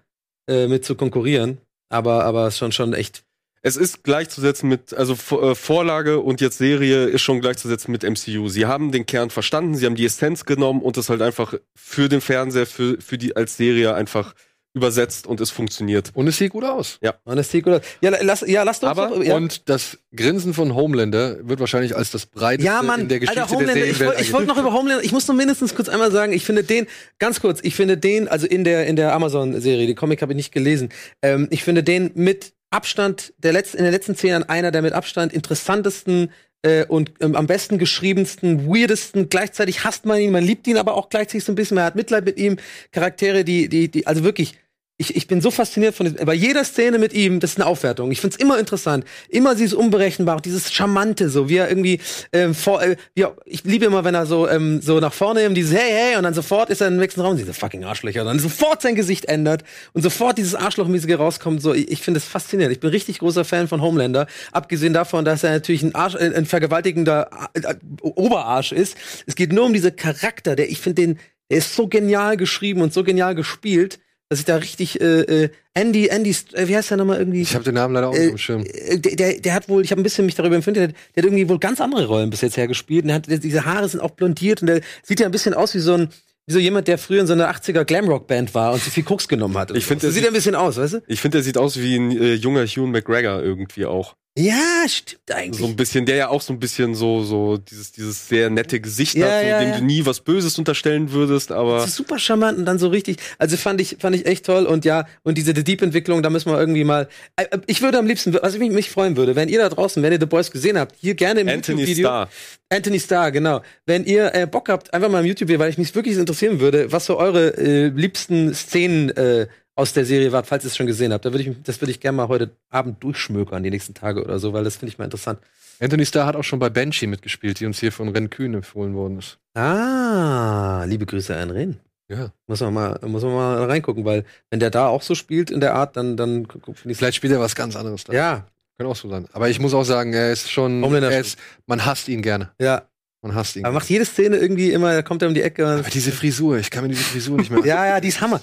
äh, mit zu konkurrieren. Aber, aber schon schon echt. Es ist gleichzusetzen mit, also äh, Vorlage und jetzt Serie ist schon gleichzusetzen mit MCU. Sie haben den Kern verstanden, sie haben die Essenz genommen und das halt einfach für den Fernseher, für, für die als Serie einfach übersetzt und es funktioniert. Und es sieht gut aus. Man ist gut. Ja, lass, ja, lasst uns Aber- doch, ja. Und das Grinsen von Homelander wird wahrscheinlich als das breiteste Ja, Mann, in der Geschichte Alter, Homelander, der ich Serienwelt wollte ich wollt noch über Homelander, ich muss nur mindestens kurz einmal sagen, ich finde den, ganz kurz, ich finde den, also in der, in der Amazon-Serie, die Comic habe ich nicht gelesen, ähm, ich finde den mit Abstand, der letzten, in den letzten zehn Jahren einer der mit Abstand interessantesten äh, und ähm, am besten geschriebensten, weirdesten, gleichzeitig hasst man ihn, man liebt ihn aber auch gleichzeitig so ein bisschen, man hat Mitleid mit ihm, Charaktere, die, die, die, also wirklich, ich, ich bin so fasziniert von diesem, bei jeder Szene mit ihm, das ist eine Aufwertung. Ich find's immer interessant. Immer dieses Unberechenbare, dieses Charmante, so wie er irgendwie ähm, vor, äh, ja, ich liebe immer, wenn er so ähm, so nach vorne eben dieses Hey, hey, und dann sofort ist er im nächsten Raum, diese fucking Arschlöcher, und dann sofort sein Gesicht ändert und sofort dieses Arschlochmäßige rauskommt. So, ich, ich finde es faszinierend. Ich bin richtig großer Fan von Homelander. Abgesehen davon, dass er natürlich ein Arsch, äh, ein vergewaltigender äh, äh, Oberarsch ist. Es geht nur um diese Charakter, der ich finde den, der ist so genial geschrieben und so genial gespielt dass ich da richtig äh, äh, Andy Andy äh, wie heißt der nochmal irgendwie Ich habe den Namen leider auch nicht äh, dem Schirm. äh, der, der, der hat wohl, ich habe ein bisschen mich darüber empfindet, der, der hat irgendwie wohl ganz andere Rollen bis jetzt her gespielt. Und der hat, der, diese Haare sind auch blondiert und der sieht ja ein bisschen aus wie so ein, wie so jemand, der früher in so einer 80er Glamrock-Band war und sich viel Koks genommen hat. Ich find, so der sieht sieht- ein bisschen aus, weißt du? Ich finde, der sieht aus wie ein äh, junger Hugh McGregor irgendwie auch. Ja, stimmt eigentlich. So ein bisschen, der ja auch so ein bisschen so, so dieses, dieses sehr nette Gesicht Ja, hat, so, ja, dem ja. du nie was Böses unterstellen würdest, aber Das ist super charmant und dann so richtig, also fand ich, fand ich echt toll und ja, und diese The Deep-Entwicklung, da müssen wir irgendwie mal, äh, äh, ich würde am liebsten, was ich mich, mich freuen würde, wenn ihr da draußen, wenn ihr The Boys gesehen habt, hier gerne im Anthony YouTube-Video. Starr. Anthony Starr, genau. Wenn ihr äh, Bock habt, einfach mal im YouTube, weil ich mich wirklich interessieren würde, was so eure äh, liebsten Szenen äh, aus der Serie war, falls ihr es schon gesehen habt. Da würde ich, das würde ich gerne mal heute Abend durchschmökern, die nächsten Tage oder so, weil das finde ich mal interessant. Anthony Starr hat auch schon bei Banshee mitgespielt, die uns hier von Ren Kühn empfohlen worden ist. Ah, liebe Grüße an Ren. Ja. Muss man mal, muss man mal reingucken, weil wenn der da auch so spielt in der Art, dann, dann finde ich Vielleicht spielt er was ganz anderes da. Ja, Kann auch so sein. Aber ich muss auch sagen, er ist schon, er ist, man hasst ihn gerne. Ja. Man hasst ihn. Aber macht jede Szene irgendwie immer, da kommt er um die Ecke. Aber diese Frisur, ich kann mir diese Frisur nicht mehr. *laughs* ja, ja, die ist Hammer.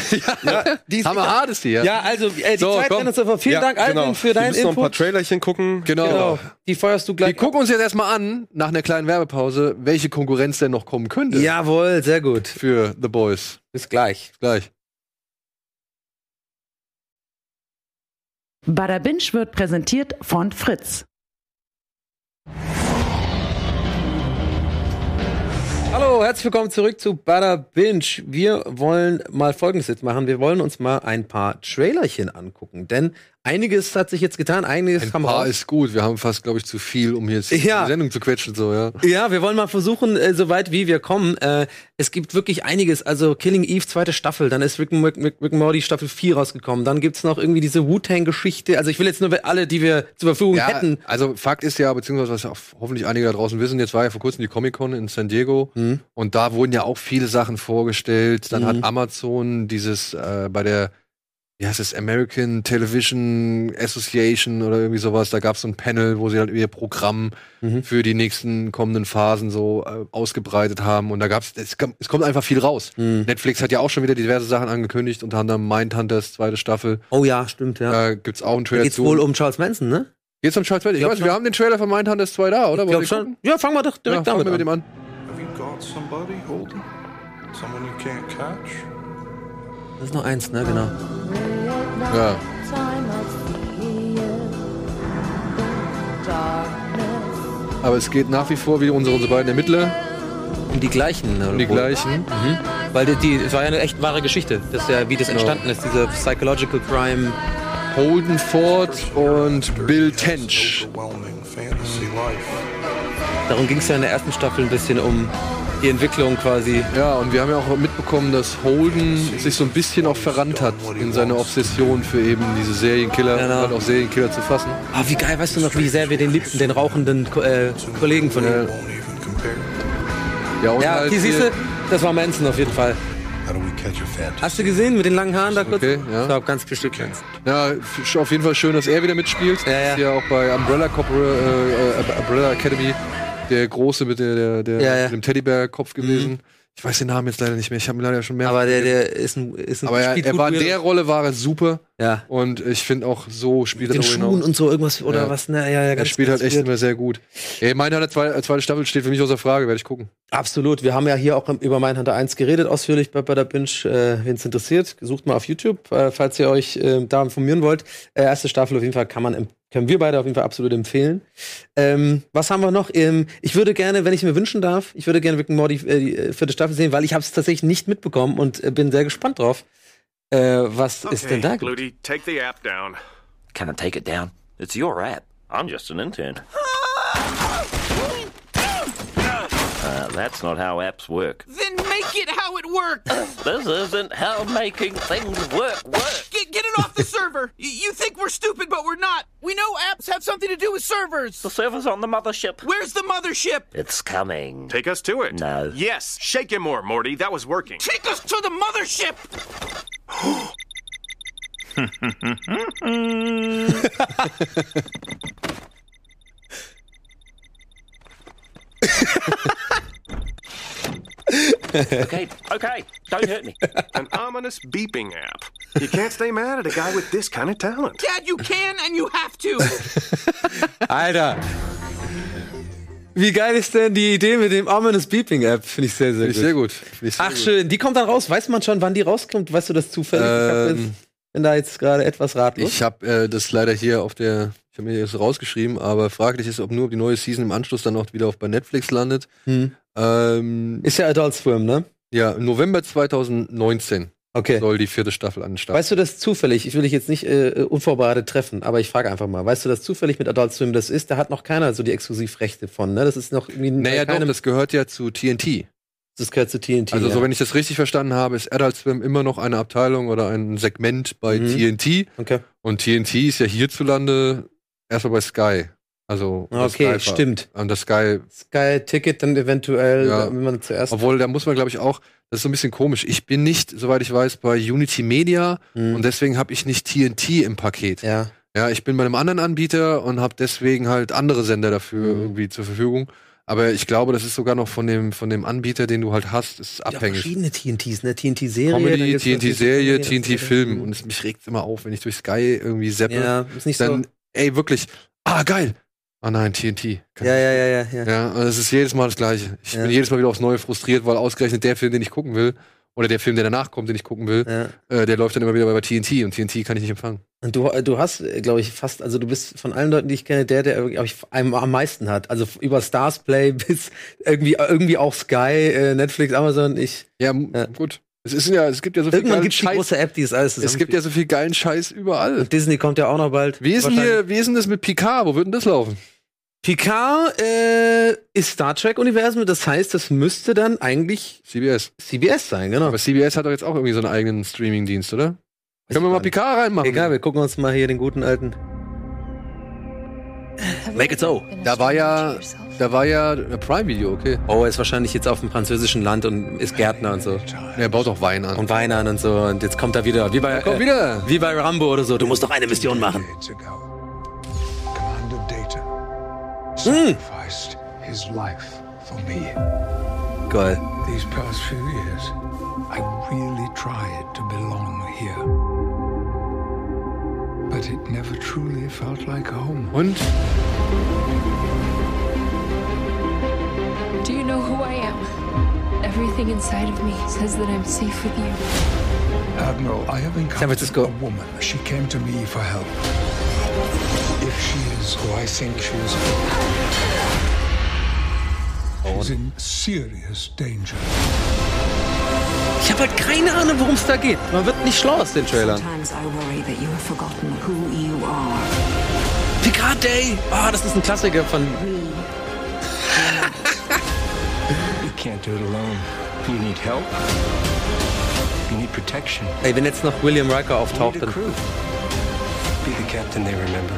*laughs* ja, die ist Hammerhart ist die, ja. Ja, also äh, die So, Zeit komm. rennt uns davor. Vielen Ja, Dank, Alvin, genau. für Wir deinen müssen noch ein paar Input. Trailerchen gucken. Genau. Genau. Die feuerst du Wir gleich. gucken uns jetzt erstmal an, nach einer kleinen Werbepause, welche Konkurrenz denn noch kommen könnte Jawohl, sehr gut. für The Boys. Bis gleich. Gleich. Bada Binge wird präsentiert von Fritz. Hallo, herzlich willkommen zurück zu Bada Binge. Wir wollen mal Folgendes jetzt machen. Wir wollen uns mal ein paar Trailerchen angucken, denn einiges hat sich jetzt getan, einiges Ein kam paar raus. ist gut. Wir haben fast, glaube ich, zu viel, um jetzt Ja. die Sendung zu quetschen. So, ja. Ja, wir wollen mal versuchen, äh, so weit wie wir kommen. Äh, es gibt wirklich einiges. Also Killing Eve, zweite Staffel. Dann ist Rick, Rick, Rick and Morty Staffel 4 rausgekommen. Dann gibt's noch irgendwie diese Wu-Tang-Geschichte. Also ich will jetzt nur alle, die wir zur Verfügung Ja, hätten. also Fakt ist ja, beziehungsweise was auch hoffentlich einige da draußen wissen, jetzt war ja vor kurzem die Comic-Con in San Diego Mhm. und da wurden ja auch viele Sachen vorgestellt. Dann hat Amazon dieses äh, bei der wie heißt es, American Television Association oder irgendwie sowas, da gab es so ein Panel, wo sie halt ihr Programm Mhm. für die nächsten kommenden Phasen so äh, ausgebreitet haben. Und da gab's, es, kam- es kommt einfach viel raus. Mhm. Netflix hat ja auch schon wieder diverse Sachen angekündigt, unter anderem Mindhunters zweite Staffel. Oh ja, stimmt, ja. Da gibt's auch einen da Trailer geht's zu. wohl um Charles Manson, ne? Geht's um Charles Manson? Ich glaub weiß, nicht, wir haben den Trailer von Mindhunters 2 da, oder? Ich ihr schon. gucken? Ja, fangen wir doch Ja, direkt fangen wir damit mit dem an. an. Have you got somebody, Holden? Someone you can't catch? Das ist noch eins, ne? Genau. Ja. Aber es geht nach wie vor wie unsere, unsere beiden Ermittler, Um die gleichen. ne, um die wohl. gleichen. Weil die, die, es war ja eine echt wahre Geschichte. Das ist ja, wie das Genau. entstanden ist, diese Psychological Crime. Holden Ford und Bill Tench. Darum ging es ja in der ersten Staffel ein bisschen um die Entwicklung quasi. Ja, und wir haben ja auch mitbekommen, dass Holden sich so ein bisschen auch verrannt hat in seiner Obsession für eben diese Serienkiller, Genau. halt auch Serienkiller zu fassen. Ah, wie geil, weißt du noch, wie sehr wir den liebten, den rauchenden äh, Kollegen von ihm. Even compare. Ja, und Ja, halt die siehst hier- du, das war Manson auf jeden Fall. How do we catch a fantasy? Hast du gesehen mit den langen Haaren da kurz? Okay, ja. Ich glaube, ganz bestimmt. Ja, auf jeden Fall schön, dass er wieder mitspielt. Ja, ja. Ist ja auch bei Umbrella, Corpora, äh, äh, Umbrella Academy der Große mit, der, der, der, Ja, ja. dem Teddybär-Kopf gewesen. Ich weiß den Namen jetzt leider nicht mehr. Ich habe ihn leider schon mehr. Aber der, der ist ein, ist ein Aber er, er war in der Rolle war er super. Ja. Und ich finde auch so spielt er Den Schuhen hinaus. und so irgendwas oder Ja. was, ne? Ja, ja, Er spielt halt echt weird. immer sehr gut. Ey, meine zweite, zweite Staffel steht für mich außer Frage, werde ich gucken. Absolut. Wir haben ja hier auch über Mindhunter 1 geredet, ausführlich bei, bei der Binge. Äh, Wen es interessiert, sucht mal auf YouTube, äh, falls ihr euch äh, da informieren wollt. Äh, erste Staffel auf jeden Fall kann man, em- können wir beide auf jeden Fall absolut empfehlen. Ähm, was haben wir noch? Ähm, ich würde gerne, wenn ich mir wünschen darf, ich würde gerne Rick and Morty äh, die äh, vierte Staffel sehen, weil ich habe es tatsächlich nicht mitbekommen und äh, bin sehr gespannt drauf. Äh, was ist denn da? Ludi, take the app down. Can I take it down? It's your app. I'm just an intern. That's not how apps work. Then make it how it works. *coughs* This isn't how making things work work. Get, get it off the server. Y- you think we're stupid, but we're not. We know apps have something to do with servers. The server's on the mothership. Where's the mothership? It's coming. Take us to it. No. Yes, shake him more, Morty. That was working. Take us to the mothership. *gasps* *laughs* Okay, okay, don't hurt me. An ominous beeping app. You can't stay mad at a guy with this kind of talent. Dad, you can and you have to. *laughs* Alter! Wie geil ist denn die Idee mit dem Ominous Beeping App? Finde ich sehr, sehr Finde ich gut. sehr gut. Finde ich sehr Ach gut. schön, die kommt dann raus. Weiß man schon, wann die rauskommt? Weißt du das zufällig? ich hab Ähm, bin da jetzt gerade etwas ratlos. Ich habe äh, das leider hier auf der, ich habe mir das rausgeschrieben, aber fraglich ist, ob nur die neue Season im Anschluss dann auch wieder auf bei Netflix landet. Hm. Ähm, Ist ja Adult Swim, ne? ja, November 2019 Okay. soll die vierte Staffel an den Start. Weißt du das zufällig? Ich will dich jetzt nicht äh, unvorbereitet treffen, aber ich frage einfach mal. Weißt du das zufällig mit Adult Swim das ist? Da hat noch keiner so die Exklusivrechte von, ne? Das ist noch irgendwie naja, doch, das gehört ja zu TNT. das gehört zu TNT. Also, ja. so wenn ich das richtig verstanden habe, ist Adult Swim immer noch eine Abteilung oder ein Segment bei Mhm. TNT. okay. Und TNT ist ja hierzulande erstmal bei Sky. Also, Okay, Sky- stimmt. An das Sky. Sky Ticket dann eventuell, Ja. wenn man zuerst. Obwohl, da muss man, glaube ich, auch, das ist so ein bisschen komisch. Ich bin nicht, soweit ich weiß, bei Unity Media Mhm. und deswegen habe ich nicht TNT im Paket. ja. Ja, ich bin bei einem anderen Anbieter und habe deswegen halt andere Sender dafür Mhm. irgendwie zur Verfügung. Aber ich glaube, das ist sogar noch von dem, von dem Anbieter, den du halt hast, ist Ja, abhängig. verschiedene TNTs, ne? TNT-Serie. Comedy, TNT-Serie, TNT-Film. Und Und es, mich regt immer auf, wenn ich durch Sky irgendwie seppe. ja, ist nicht dann, so. ey, wirklich, ah, geil. Ah nein, TNT. Ja, ja, ja, ja, ja. Ja, und es ist jedes Mal das Gleiche. Ich Ja. bin jedes Mal wieder aufs Neue frustriert, weil ausgerechnet der Film, den ich gucken will, oder der Film, der danach kommt, den ich gucken will, ja. äh, der läuft dann immer wieder bei TNT und TNT kann ich nicht empfangen. Und du, du hast, glaube ich, fast, also du bist von allen Leuten, die ich kenne, der, der, ich, am, meisten hat. Also über Stars Play *laughs* bis irgendwie, irgendwie auch Sky, äh, Netflix, Amazon. Ich, Ja, Ja. gut. Es ist ja, es gibt ja so viel irgendwann geilen gibt's die Scheiß. große App, die ist alles Es gibt ja so viel geilen Scheiß überall. Und Disney kommt ja auch noch bald. Wie ist denn hier, wie ist denn das mit Picard? Wo wird denn das laufen? Picard äh, ist Star Trek-Universum, das heißt, das müsste dann eigentlich CBS. CBS sein, genau. Aber CBS hat doch jetzt auch irgendwie so einen eigenen Streaming-Dienst, oder? Können wir mal Picard reinmachen? Egal, wir gucken uns mal hier den guten alten. Make it so. Da war ja, da war ja Prime Video, okay. Oh, er ist wahrscheinlich jetzt auf dem französischen Land und ist Gärtner und so. Er baut doch Wein an. Und Wein an und so. Und jetzt kommt er wieder. Wie bei, äh, wieder. wie bei Rambo oder so. Du musst doch eine Mission machen. Decades ago, Commander Data Mm. sacrificed his life for me. Geil. These past few years, I really tried to belong here. But it never truly felt like home. And? Do you know who I am? Everything inside of me says that I'm safe with you. Admiral, I have encountered Francisco. a woman. She came to me for help. If she is who I think she is, she's in serious danger. Ich habe halt keine Ahnung, worum es da geht. Man wird nicht schlau aus den Trailern. Picard Day. Ah, das ist ein Klassiker von. *laughs* You can't do it alone. You need help. You need protection. Ey, wenn jetzt noch William Riker auftaucht, dann. Be the captain they remember.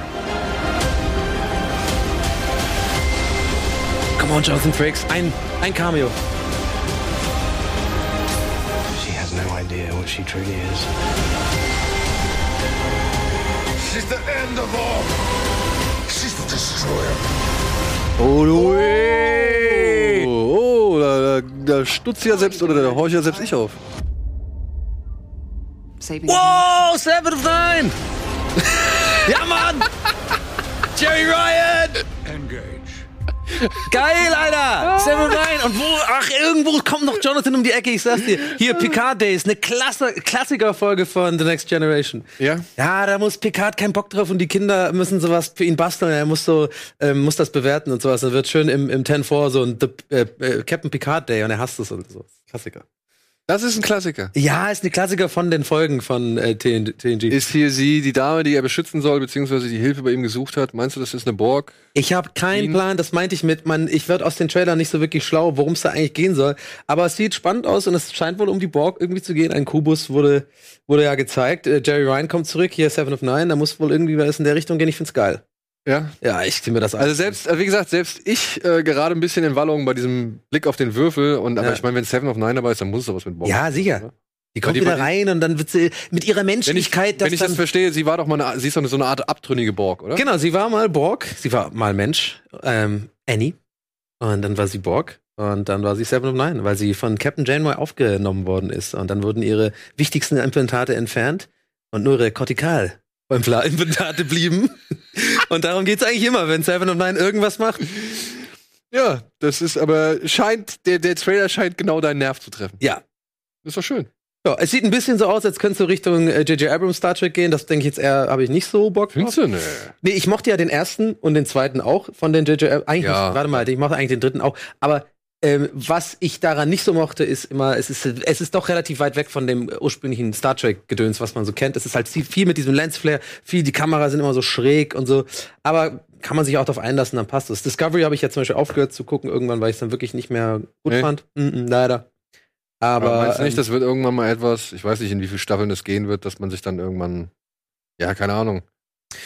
Come on, Jonathan Frakes. Ein, ein Cameo. She has no idea what she truly is. She's the end of all. She's the destroyer. Oh, du. Oh, oh da, da, da stutzt ja selbst, oder da horch ja selbst ich auf. Saving Wow, Seven of Nine! *laughs* ja, Mann! Jerry Ryan! Engage. Geil, Alter! Seven of Nine! Und wo, ach, irgendwo kommt noch Jonathan um die Ecke, ich sag's dir. Hier, Picard Days, eine Klasse, Klassikerfolge von The Next Generation. Ja? Ja, da muss Picard keinen Bock drauf und die Kinder müssen sowas für ihn basteln. Er muss so, ähm, muss das bewerten und sowas. Da wird schön im, im 10-4 so ein The, äh, äh, Captain Picard Day und er hasst es und so. Klassiker. Das ist ein Klassiker. Ja, ist eine Klassiker von den Folgen von äh, TN TNG. Ist hier sie die Dame, die er beschützen soll, beziehungsweise die Hilfe bei ihm gesucht hat? Meinst du, das ist eine Borg? Ich habe keinen Ihn- Plan, das meinte ich mit, man, ich werd aus den Trailern nicht so wirklich schlau, worum es da eigentlich gehen soll. Aber es sieht spannend aus und es scheint wohl um die Borg irgendwie zu gehen. Ein Kubus wurde, wurde ja gezeigt. Äh, Jerry Ryan kommt zurück, hier Seven of Nine, da muss wohl irgendwie was in der Richtung gehen. Ich find's geil. Ja. Ja, ich zieh mir das an. Also selbst, also wie gesagt, selbst ich äh, gerade ein bisschen in Wallung bei diesem Blick auf den Würfel. Und aber Ja. ich meine, wenn Seven of Nine dabei ist, dann muss es doch was mit Borg. Ja, sicher. oder? Die kommt die- wieder rein und dann wird sie mit ihrer Wenn ich, Menschlichkeit, wenn ich das verstehe, sie war doch mal eine, sie ist doch so eine Art abtrünnige Borg, oder? Genau, sie war mal Borg, sie war mal Mensch, ähm, Annie. Und dann war sie Borg. Und dann war sie Seven of Nine, weil sie von Captain Janeway aufgenommen worden ist. Und dann wurden ihre wichtigsten Implantate entfernt und nur ihre Kortikal-Implantate blieben. Und darum geht's eigentlich immer, wenn Seven of Nine irgendwas macht. Ja, das ist aber scheint, der, der Trailer scheint genau deinen Nerv zu treffen. Ja. Das ist doch schön. Ja, es sieht ein bisschen so aus, als könnte es so Richtung äh, J.J. Abrams Star Trek gehen. Das denke ich jetzt eher, habe ich nicht so Bock drauf. Findest du? Nee. Nee, ich mochte ja den ersten und den zweiten auch von den JJ. Ab- Eigentlich, Ja. warte mal, ich mochte eigentlich den dritten auch. Aber ähm, was ich daran nicht so mochte, ist immer, es ist, es ist doch relativ weit weg von dem ursprünglichen Star Trek-Gedöns, was man so kennt. Es ist halt viel viel mit diesem Lensflare, viel, die Kameras sind immer so schräg und so. Aber kann man sich auch darauf einlassen, dann passt es. Discovery habe ich ja zum Beispiel aufgehört zu gucken, irgendwann, weil ich es dann wirklich nicht mehr gut Nee. fand. Mm -mm, leider. Aber, Aber, meinst du nicht, ähm, das wird irgendwann mal etwas, ich weiß nicht, in wie viele Staffeln das gehen wird, dass man sich dann irgendwann, ja, keine Ahnung.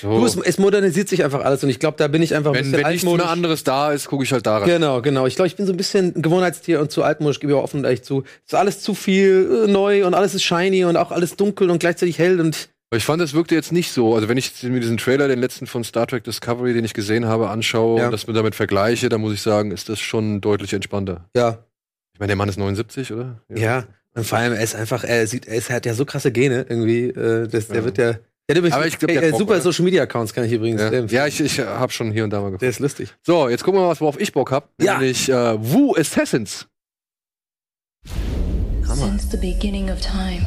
So, du, es, es modernisiert sich einfach alles und ich glaube, da bin ich einfach ein wenn, bisschen wenn nichts mehr altmodisch. anderes da ist, gucke ich halt daran. Genau, genau. Ich glaube, ich bin so ein bisschen ein Gewohnheitstier und zu altmodisch, gebe ich auch offen und ehrlich zu. Es ist alles zu viel äh, neu und alles ist shiny und auch alles dunkel und gleichzeitig hell und Aber ich fand, es wirkte jetzt nicht so. Also wenn ich mir diesen Trailer, den letzten von Star Trek Discovery, den ich gesehen habe, anschaue Ja. und das mir damit vergleiche, dann muss ich sagen, ist das schon deutlich entspannter. Ja. Ich meine, der Mann ist 79, oder? Ja. Und vor allem, er ist einfach, er sieht, er ist, er hat ja so krasse Gene irgendwie. Äh, das, der Ja. wird ja. Hat übrigens Aber ich glaub, äh, super oder? Social Media Accounts kann ich übrigens. Ja, empfehlen. ja ich, ich habe schon hier und da mal geguckt. Der ist lustig. So, jetzt gucken wir mal, was worauf ich Bock hab. Ja. Nämlich äh, Wu Assassins. Since the beginning of time,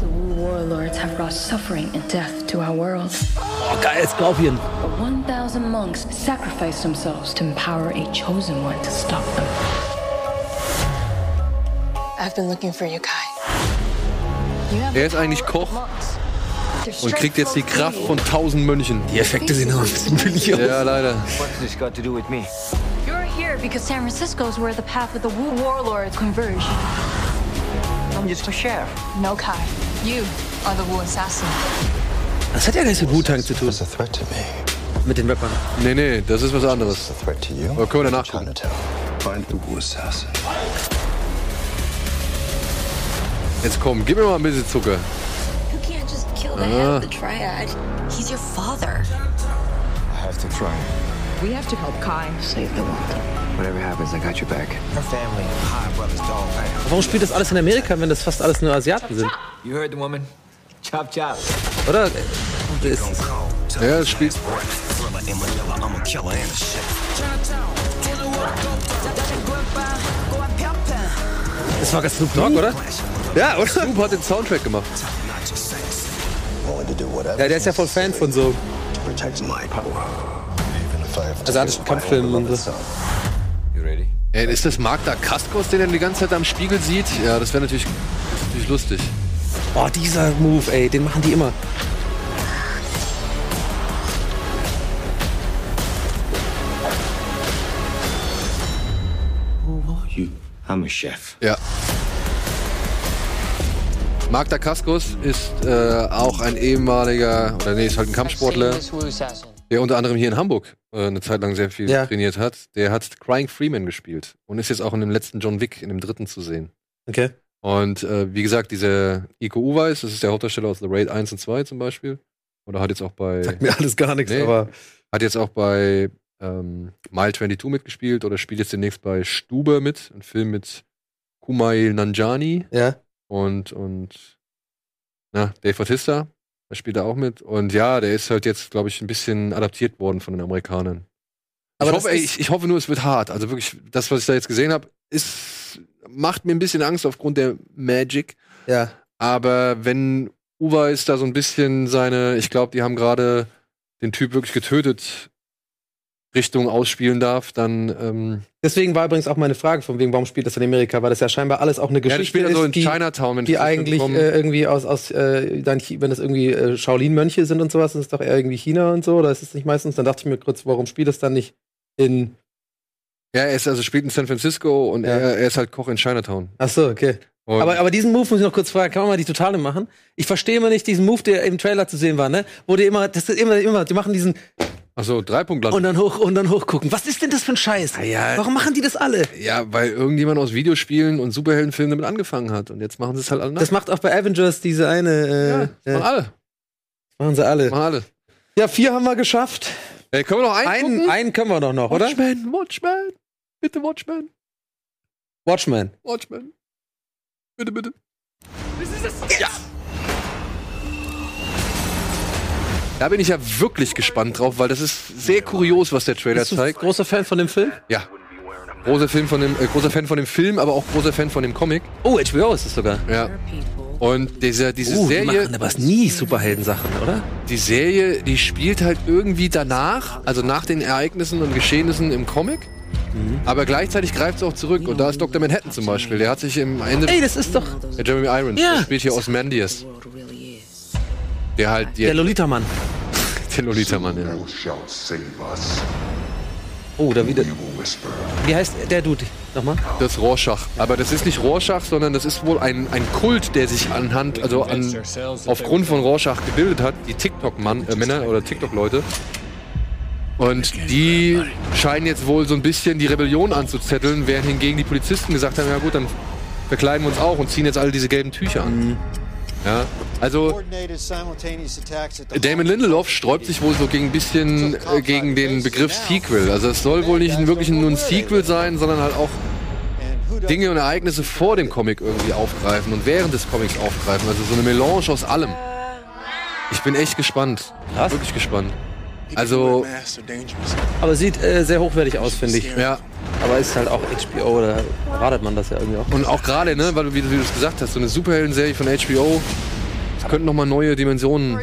the Wu warlords have brought suffering and death to our world. Oh, geil, Scorpion. But 1,000 monks sacrificed themselves to empower a chosen one to stop them. I've been looking for you, Kai. Er ist eigentlich Koch und kriegt jetzt die Kraft von tausend Mönchen. Die Effekte sehen immer ein bisschen billig aus. Ja, leider. With here because San Francisco is where the path of the Wu warlords converge. I'm just a chef. No, Kai. You are the Wu assassin. Das hat ja nichts mit Wu-Tang zu tun. It's a threat to me. Mit den Rappern. Nee, nee, das ist was anderes. Aber können wir danach gucken. Find the Wu assassin. Jetzt komm, gib mir mal ein bisschen Zucker. You can't just kill the head of the triad. He's your father. I have to try. We have to help Kai save the world. Whatever happens, I got your back. Her family, High Brothers Dog. Warum spielt das alles in Amerika, wenn das fast alles nur Asiaten sind? You heard the woman? Chop chop. Oder? Das, Ja, es spielt. das war ganz Snoop Dogg, oder? Ja, oder? Snoop hat den Soundtrack gemacht. Ja, der ist ja voll Fan von so asiatischen Kampffilmen und so. You? Ey, ist das Magda Kaskos, den er die ganze Zeit am Spiegel sieht? Ja, das wäre natürlich, natürlich lustig. Oh, dieser Move, ey, den machen die immer. I'm a chef. Ja. Magda Kaskos ist äh, auch ein ehemaliger, oder nee, ist halt ein Kampfsportler, der unter anderem hier in Hamburg äh, eine Zeit lang sehr viel Ja. trainiert hat. Der hat Crying Freeman gespielt und ist jetzt auch in dem letzten John Wick, in dem dritten zu sehen. Okay. Und äh, wie gesagt, dieser Iko Uweis, das ist der Hauptdarsteller aus The Raid 1 und 2 zum Beispiel. Oder hat jetzt auch bei. Sagt mir alles gar nichts, Nee. aber. Hat jetzt auch bei ähm, Mile 22 mitgespielt oder spielt jetzt demnächst bei Stube mit, ein Film mit Kumail Nanjani Ja. Und, und na, Dave Bautista, der spielt da auch mit. Und ja, der ist halt jetzt, glaube ich, ein bisschen adaptiert worden von den Amerikanern. Aber ich, hoffe, ey, ist- ich, ich hoffe nur, es wird hart. Also wirklich, das, was ich da jetzt gesehen habe, ist macht mir ein bisschen Angst aufgrund der Magic. Ja. Aber wenn Uweis da so ein bisschen seine, ich glaube, die haben gerade den Typ wirklich getötet, Richtung ausspielen darf, dann ähm, Deswegen war übrigens auch meine Frage, von wegen, warum spielt das in Amerika? Weil das ja scheinbar alles auch eine ja, das Geschichte spielt ja ist, so in die, Chinatown, wenn die das eigentlich äh, irgendwie aus, aus äh, dann, wenn das irgendwie äh, Shaolin-Mönche sind und sowas, ist es doch eher irgendwie China und so, oder ist es nicht meistens? Dann dachte ich mir kurz, warum spielt das dann nicht in. ja, er ist also spielt in San Francisco und Ja. er, er ist halt Koch in Chinatown. Ach so, okay. Und Aber, aber diesen Move muss ich noch kurz fragen, kann man mal die Totale machen? Ich verstehe immer nicht diesen Move, der im Trailer zu sehen war, ne? Wo die immer, das ist immer, immer, die machen diesen Achso, Dreipunktland. und dann hoch und dann hochgucken. Was ist denn das für ein Scheiß? ja. Warum machen die das alle? Ja, weil irgendjemand aus Videospielen und Superheldenfilmen damit angefangen hat. Und jetzt machen sie es halt alle nach. Das macht auch bei Avengers diese eine. Äh, ja, das machen alle. machen sie alle. Machen alle. Ja, vier haben wir geschafft. Ey, können wir noch einen, Einen, gucken? einen können wir doch noch, oder? Watchmen, Watchmen. Bitte Watchmen. Watchmen. Watchmen. Bitte, bitte. Da bin ich ja wirklich gespannt drauf, weil das ist sehr kurios, was der Trailer Bist du zeigt. großer Fan von dem Film? Ja. Großer Film von dem, äh, großer Fan von dem Film, aber auch großer Fan von dem Comic. Oh, HBO ist es sogar. Ja. Und dieser, diese die Serie, machen aber nie Superheldensachen, oder? die Serie, die spielt halt irgendwie danach, also nach den Ereignissen und Geschehnissen im Comic. Mhm. Aber gleichzeitig greift es auch zurück. Und da ist Dr. Manhattan zum Beispiel. Der hat sich im Ende. Ey, das ist doch Jeremy Irons, Ja. der spielt hier Osmandius. Der halt der der, Lolita-Mann. *laughs* der Lolita-Mann, ja. Who shall save us? Oh, da wieder. Wie heißt der Dude? Nochmal? Das ist Rorschach. Aber das ist nicht Rorschach, sondern das ist wohl ein, ein Kult, der sich anhand, also an, aufgrund von Rorschach gebildet hat. Die TikTok-Mann, äh, oder TikTok-Leute. Und die scheinen jetzt wohl so ein bisschen die Rebellion anzuzetteln, während hingegen die Polizisten gesagt haben, ja gut, dann verkleiden wir uns auch und ziehen jetzt alle diese gelben Tücher an. Ja, also Damon Lindelof sträubt sich wohl so gegen ein bisschen äh, gegen den Begriff Sequel. Also es soll wohl nicht wirklich nur ein Sequel sein, sondern halt auch Dinge und Ereignisse vor dem Comic irgendwie aufgreifen und während des Comics aufgreifen. Also so eine Melange aus allem. Ich bin echt gespannt. Wirklich gespannt. Also, Aber sieht äh, sehr hochwertig aus, finde ich. ja. Aber ist halt auch HBO, da ratet man das ja irgendwie auch. Und auch gerade, ne, weil du, wie du wie du es gesagt hast, so eine Superhelden-Serie von HBO, das könnten nochmal neue Dimensionen.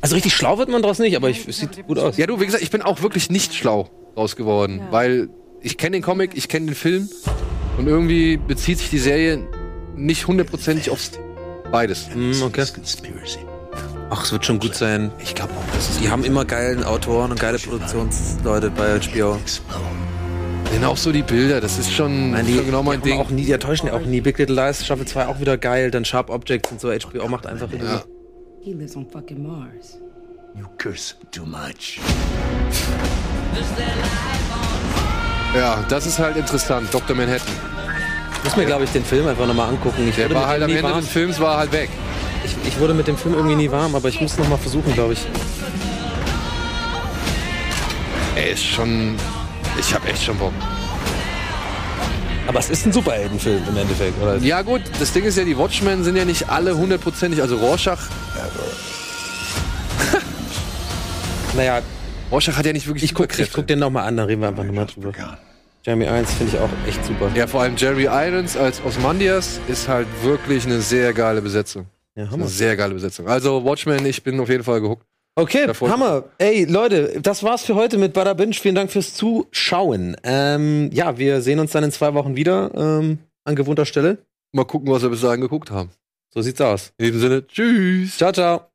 Also richtig schlau wird man draus nicht, aber ich, es sieht gut aus. Ja, du, wie gesagt, ich bin auch wirklich nicht schlau raus geworden, weil ich kenne den Comic, ich kenne den Film und irgendwie bezieht sich die Serie nicht hundertprozentig aufs beides. Hm, okay. Ach, es wird schon gut sein. Ich glaube auch, Die haben immer geilen Autoren und geile Produktionsleute bei HBO. Denn auch so die Bilder, das ist schon, Nein, die, schon genau mein Ding. auch nie, die enttäuschen ja auch nie. Big Little Lies, Staffel 2 auch wieder geil, dann Sharp Objects und so. HBO macht einfach. Ja. He lives on fucking Mars. You curse too much. Ja, das ist halt interessant. Dr. Manhattan. Ich muss mir, glaube ich, den Film einfach nochmal angucken. Ich Der war halt am Ende warm. des Films war er halt weg. Ich, ich wurde mit dem Film irgendwie nie warm, aber ich muss noch mal versuchen, glaube ich. Er ist schon. Ich hab echt schon Bock. Aber es ist ein Superheldenfilm im Endeffekt, oder? Ja gut, das Ding ist ja, die Watchmen sind ja nicht alle hundertprozentig, also Rorschach, *laughs* Naja, Rorschach hat ja nicht wirklich ich guck, ich guck den noch mal an, da reden wir einfach nochmal drüber. Jeremy Irons finde ich auch echt super. Ja, vor allem Jerry Irons als Osmandias ist halt wirklich eine sehr geile Besetzung. Ja, Eine sehr geile Besetzung. Also Watchmen, ich bin auf jeden Fall gehuckt. Okay, Erfolg. Hammer. Ey, Leute, das war's für heute mit Bada Binge. Vielen Dank fürs Zuschauen. Ähm, ja, wir sehen uns dann in zwei Wochen wieder ähm, an gewohnter Stelle. Mal gucken, was wir bis dahin geguckt haben. So sieht's aus. In diesem Sinne, tschüss. Ciao, ciao.